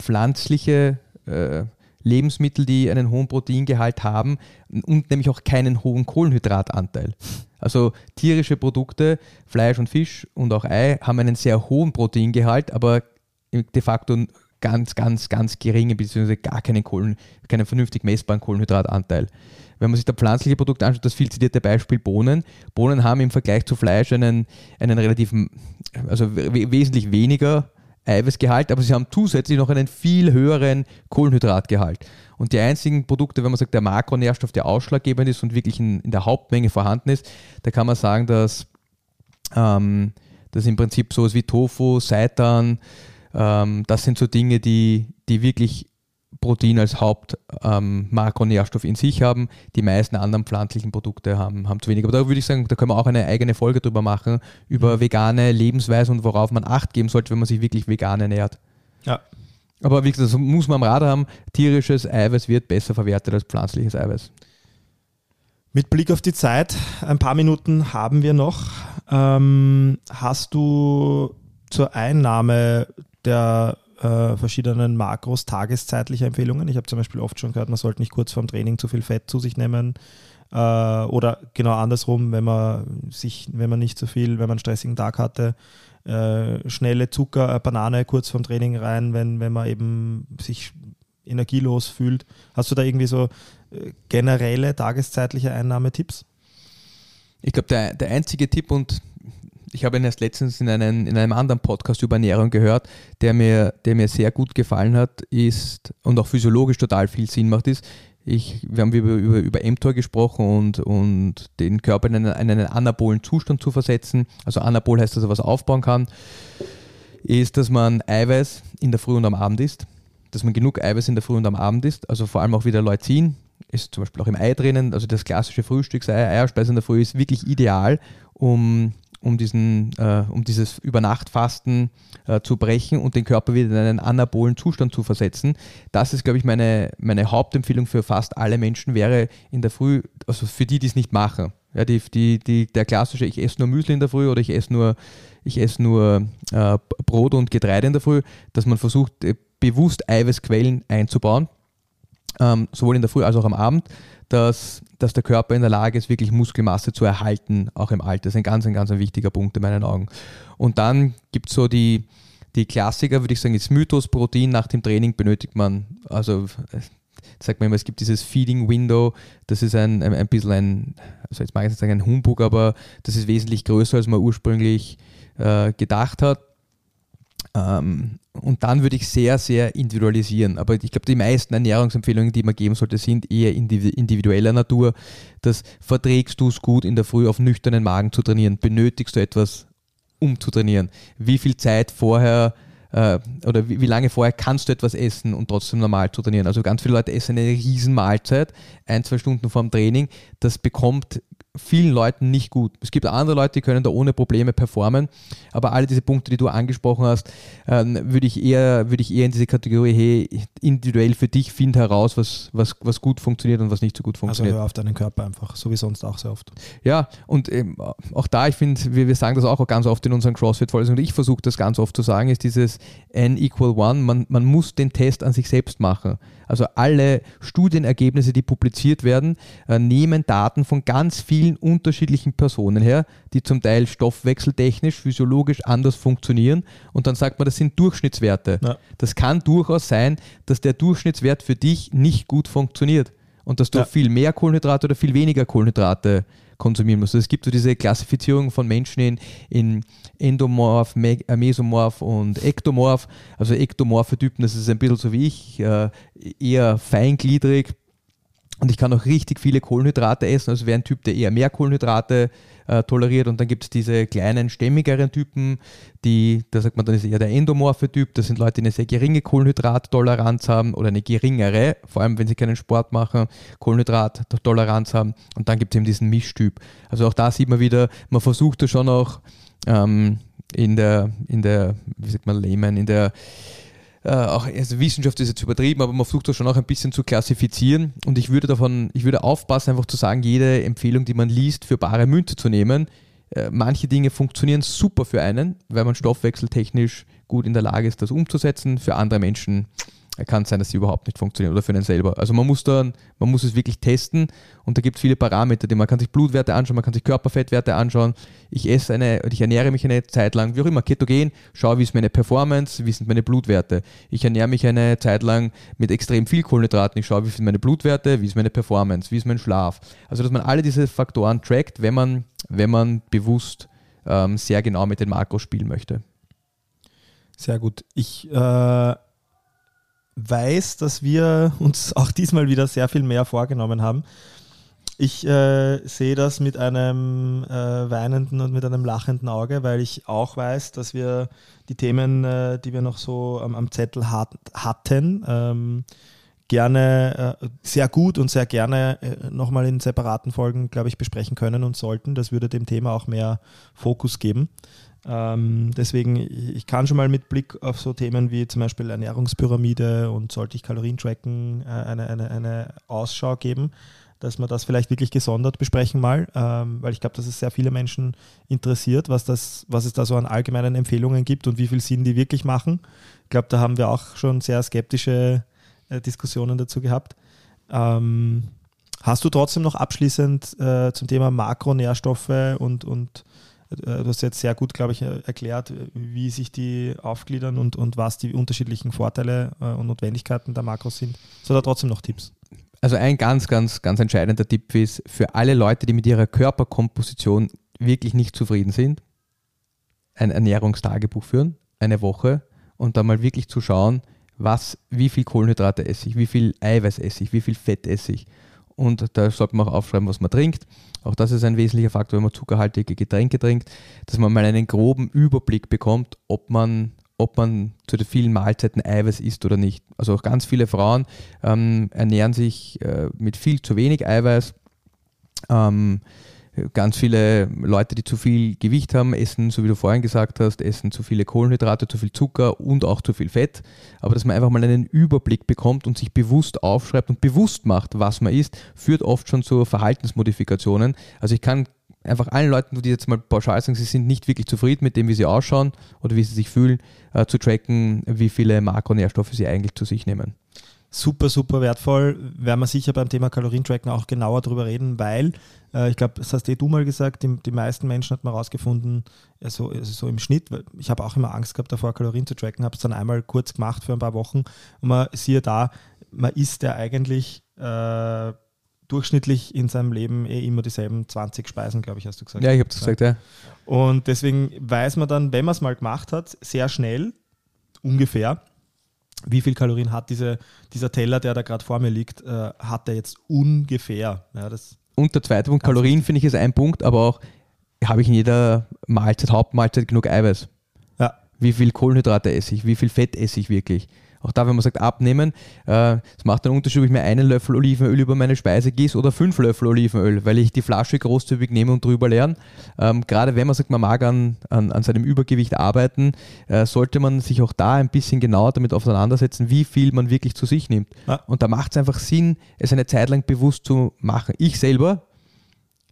pflanzliche äh, Lebensmittel, die einen hohen Proteingehalt haben und nämlich auch keinen hohen Kohlenhydratanteil. Also tierische Produkte, Fleisch und Fisch und auch Ei haben einen sehr hohen Proteingehalt, aber de facto ganz, ganz, ganz geringe bzw. gar keinen, Kohlen, keinen vernünftig messbaren Kohlenhydratanteil. Wenn man sich da pflanzliche Produkte anschaut, das viel zitierte Beispiel Bohnen. Bohnen haben im Vergleich zu Fleisch einen, einen relativ, also wesentlich weniger Eiweißgehalt, aber sie haben zusätzlich noch einen viel höheren Kohlenhydratgehalt. Und die einzigen Produkte, wenn man sagt, der Makronährstoff, der ausschlaggebend ist und wirklich in, in der Hauptmenge vorhanden ist, da kann man sagen, dass ähm, das im Prinzip sowas wie Tofu, Seitan, ähm, das sind so Dinge, die, die wirklich Protein als Hauptmakronährstoff ähm, in sich haben. Die meisten anderen pflanzlichen Produkte haben, haben zu wenig. Aber da würde ich sagen, da können wir auch eine eigene Folge drüber machen, über mhm. vegane Lebensweise und worauf man Acht geben sollte, wenn man sich wirklich vegan ernährt. Ja. Aber wie gesagt, das muss man am Radar haben, tierisches Eiweiß wird besser verwertet als pflanzliches Eiweiß. Mit Blick auf die Zeit, ein paar Minuten haben wir noch. Ähm, hast du zur Einnahme der äh, verschiedenen Makros tageszeitliche Empfehlungen. Ich habe zum Beispiel oft schon gehört, man sollte nicht kurz vorm Training zu viel Fett zu sich nehmen. Äh, oder genau andersrum, wenn man sich, wenn man nicht zu viel, wenn man einen stressigen Tag hatte, äh, schnelle Zucker, äh, Banane kurz vorm Training rein, wenn, wenn man eben sich energielos fühlt. Hast du da irgendwie so äh, generelle tageszeitliche Einnahmetipps? Ich glaube, der, der einzige Tipp und ich habe ihn erst letztens in, einen, in einem anderen Podcast über Ernährung gehört, der mir, der mir sehr gut gefallen hat, ist und auch physiologisch total viel Sinn macht, ist, ich, wir haben über, über, über mTOR gesprochen und, und den Körper in einen, in einen anabolen Zustand zu versetzen. Also anabol heißt, dass er was aufbauen kann. Ist, dass man Eiweiß in der Früh und am Abend isst. Dass man genug Eiweiß in der Früh und am Abend isst. Also vor allem auch wieder Leucin ist zum Beispiel auch im Ei drinnen. Also das klassische Frühstücksei, Eierspeise in der Früh ist wirklich ideal, um um, diesen, äh, um dieses Übernachtfasten äh, zu brechen und den Körper wieder in einen anabolen Zustand zu versetzen. Das ist, glaube ich, meine, meine Hauptempfehlung für fast alle Menschen wäre in der Früh, also für die, die es nicht machen. Ja, die, die, die, der klassische, ich esse nur Müsli in der Früh oder ich esse nur, ich esse nur äh, Brot und Getreide in der Früh, dass man versucht, äh, bewusst Eiweißquellen einzubauen, ähm, sowohl in der Früh als auch am Abend dass, dass der Körper in der Lage ist, wirklich Muskelmasse zu erhalten, auch im Alter. Das ist ein ganz, ein ganz ein wichtiger Punkt in meinen Augen. Und dann gibt es so die, die Klassiker, würde ich sagen, ist Mythos, Protein nach dem Training benötigt man, also sagt man immer, es gibt dieses Feeding Window, das ist ein, ein, ein bisschen ein, also jetzt mag ich nicht sagen ein Humbug, aber das ist wesentlich größer, als man ursprünglich äh, gedacht hat. Ähm, und dann würde ich sehr, sehr individualisieren. Aber ich glaube, die meisten Ernährungsempfehlungen, die man geben sollte, sind eher individueller Natur. Das verträgst du es gut, in der Früh auf nüchternen Magen zu trainieren? Benötigst du etwas, um zu trainieren? Wie viel Zeit vorher äh, oder wie, wie, lange vorher kannst du etwas essen und trotzdem normal zu trainieren? Also ganz viele Leute essen eine riesen Mahlzeit, ein, zwei Stunden vorm Training. Das bekommt vielen Leuten nicht gut. Es gibt andere Leute, die können da ohne Probleme performen, aber alle diese Punkte, die du angesprochen hast, ähm, würde ich eher, würde ich eher in diese Kategorie, hey, individuell für dich find heraus, was, was, was gut funktioniert und was nicht so gut funktioniert. Also hör auf deinen Körper einfach, so wie sonst auch sehr oft. Ja, und ähm, auch da, ich finde, wir, wir sagen das auch ganz oft in unseren CrossFit-Vorlesungen, und ich versuche das ganz oft zu sagen, ist dieses N equal one, man, man muss den Test an sich selbst machen. Also alle Studienergebnisse, die publiziert werden, äh, nehmen Daten von ganz vielen unterschiedlichen Personen her, die zum Teil stoffwechseltechnisch, physiologisch anders funktionieren. Und dann sagt man, das sind Durchschnittswerte. Ja. Das kann durchaus sein, dass der Durchschnittswert für dich nicht gut funktioniert und dass du ja. viel mehr Kohlenhydrate oder viel weniger Kohlenhydrate konsumieren musst. Also es gibt so diese Klassifizierung von Menschen in, in Endomorph, äh, Mesomorph und Ektomorph. Also ektomorphe Typen, das ist ein bisschen so wie ich, äh, eher feingliedrig, und ich kann auch richtig viele Kohlenhydrate essen. Also wäre ein Typ, der eher mehr Kohlenhydrate äh, toleriert. Und dann gibt es diese kleinen, stämmigeren Typen, die, da sagt man, dann ist eher der endomorphe Typ. Das sind Leute, die eine sehr geringe Kohlenhydrattoleranz haben oder eine geringere, vor allem wenn sie keinen Sport machen, Kohlenhydrattoleranz haben. Und dann gibt es eben diesen Mischtyp. Also auch da sieht man wieder, man versucht das schon auch ähm, in der, in der, wie sagt man, Layman, in der äh, auch also Wissenschaft ist jetzt übertrieben, aber man versucht das schon auch ein bisschen zu klassifizieren. Und ich würde davon, ich würde aufpassen, einfach zu sagen, jede Empfehlung, die man liest, für bare Münze zu nehmen. Äh, manche Dinge funktionieren super für einen, weil man stoffwechseltechnisch gut in der Lage ist, das umzusetzen. Für andere Menschen kann sein, dass sie überhaupt nicht funktionieren oder für einen selber. Also man muss dann, man muss es wirklich testen und da gibt es viele Parameter, die man kann sich Blutwerte anschauen, man kann sich Körperfettwerte anschauen. Ich esse eine, ich ernähre mich eine Zeit lang, wie auch immer, ketogen, schaue, wie ist meine Performance, wie sind meine Blutwerte. Ich ernähre mich eine Zeit lang mit extrem viel Kohlenhydraten, ich schaue, wie sind meine Blutwerte, wie ist meine Performance, wie ist mein Schlaf. Also dass man alle diese Faktoren trackt, wenn man, wenn man bewusst ähm, sehr genau mit den Makros spielen möchte. Sehr gut. Ich äh weiß, dass wir uns auch diesmal wieder sehr viel mehr vorgenommen haben. Ich äh, sehe das mit einem äh, weinenden und mit einem lachenden Auge, weil ich auch weiß, dass wir die Themen, äh, die wir noch so am, am Zettel hat, hatten, ähm, gerne, äh, sehr gut und sehr gerne äh, nochmal in separaten Folgen, glaube ich, besprechen können und sollten. Das würde dem Thema auch mehr Fokus geben. Ähm, deswegen, ich kann schon mal mit Blick auf so Themen wie zum Beispiel Ernährungspyramide und sollte ich Kalorien tracken, äh, eine, eine, eine Ausschau geben, dass wir das vielleicht wirklich gesondert besprechen mal, ähm, weil ich glaube, dass es sehr viele Menschen interessiert, was, das, was es da so an allgemeinen Empfehlungen gibt und wie viel Sinn die wirklich machen. Ich glaube, da haben wir auch schon sehr skeptische äh, Diskussionen dazu gehabt. Ähm, hast du trotzdem noch abschließend äh, zum Thema Makronährstoffe und, und du hast jetzt sehr gut, glaube ich, erklärt, wie sich die aufgliedern und, und was die unterschiedlichen Vorteile und Notwendigkeiten der Makros sind. So da trotzdem noch Tipps. Also ein ganz, ganz, ganz entscheidender Tipp ist für alle Leute, die mit ihrer Körperkomposition wirklich nicht zufrieden sind, ein Ernährungstagebuch führen, eine Woche und dann mal wirklich zu schauen, was, wie viel Kohlenhydrate esse ich, wie viel Eiweiß esse ich, wie viel Fett esse ich. Und da sollte man auch aufschreiben, was man trinkt. Auch das ist ein wesentlicher Faktor, wenn man zuckerhaltige Getränke trinkt, dass man mal einen groben Überblick bekommt, ob man, ob man zu den vielen Mahlzeiten Eiweiß isst oder nicht. Also auch ganz viele Frauen ähm, ernähren sich äh, mit viel zu wenig Eiweiß. Ähm, Ganz viele Leute, die zu viel Gewicht haben, essen, so wie du vorhin gesagt hast, essen zu viele Kohlenhydrate, zu viel Zucker und auch zu viel Fett. Aber dass man einfach mal einen Überblick bekommt und sich bewusst aufschreibt und bewusst macht, was man isst, führt oft schon zu Verhaltensmodifikationen. Also ich kann einfach allen Leuten, die jetzt mal pauschal sagen, sie sind nicht wirklich zufrieden mit dem, wie sie ausschauen oder wie sie sich fühlen, äh, zu tracken, wie viele Makronährstoffe sie eigentlich zu sich nehmen super, super wertvoll. Werden wir sicher beim Thema Kalorientracken auch genauer drüber reden, weil äh, ich glaube, das hast eh du mal gesagt, die, die meisten Menschen hat man herausgefunden, also, also so im Schnitt, ich habe auch immer Angst gehabt davor, Kalorien zu tracken, habe es dann einmal kurz gemacht für ein paar Wochen und man sieht da, man isst ja eigentlich äh, durchschnittlich in seinem Leben eh immer dieselben 20 Speisen, glaube ich, hast du gesagt. Ja, ich habe das gesagt, ja. Und deswegen weiß man dann, wenn man es mal gemacht hat, sehr schnell, ungefähr, wie viel Kalorien hat diese, dieser Teller, der da gerade vor mir liegt, äh, hat der jetzt ungefähr. Ja, das und der zweite Punkt, Kalorien finde ich ist ein Punkt, aber auch habe ich in jeder Mahlzeit, Hauptmahlzeit genug Eiweiß? Ja. Wie viel Kohlenhydrate esse ich? Wie viel Fett esse ich wirklich? Auch da, wenn man sagt, abnehmen, äh, es macht einen Unterschied, ob ich mir einen Löffel Olivenöl über meine Speise gieße oder fünf Löffel Olivenöl, weil ich die Flasche großzügig nehme und drüber leeren. Ähm, gerade wenn man sagt, man mag an, an, an seinem Übergewicht arbeiten, äh, sollte man sich auch da ein bisschen genauer damit auseinandersetzen, wie viel man wirklich zu sich nimmt. Ja. Und da macht es einfach Sinn, es eine Zeit lang bewusst zu machen. Ich selber,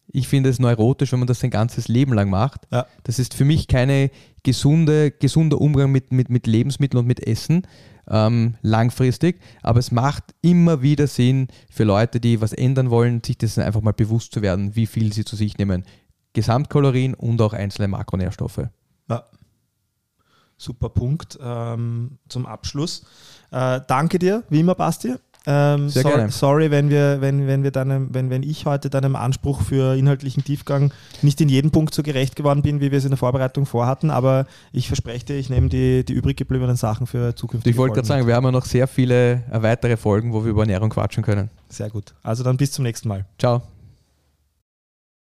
ich finde es neurotisch, wenn man das sein ganzes Leben lang macht. Ja. Das ist für mich keine gesunde, gesunder Umgang mit, mit, mit Lebensmitteln und mit Essen ähm, langfristig. Aber es macht immer wieder Sinn für Leute, die was ändern wollen, sich das einfach mal bewusst zu werden, wie viel sie zu sich nehmen. Gesamtkalorien und auch einzelne Makronährstoffe. Ja. Super Punkt ähm, zum Abschluss. Äh, danke dir, wie immer, Basti. Ähm, Sehr so, gerne. Sorry, wenn wir, wenn, wenn wir deinem, wenn, wenn ich heute deinem Anspruch für inhaltlichen Tiefgang nicht in jedem Punkt so gerecht geworden bin, wie wir es in der Vorbereitung vorhatten, aber ich verspreche dir, ich nehme die, die übrig gebliebenen Sachen für zukünftige Ich wollte gerade sagen, wir haben ja noch sehr viele weitere Folgen, wo wir über Ernährung quatschen können. Sehr gut. Also dann bis zum nächsten Mal. Ciao.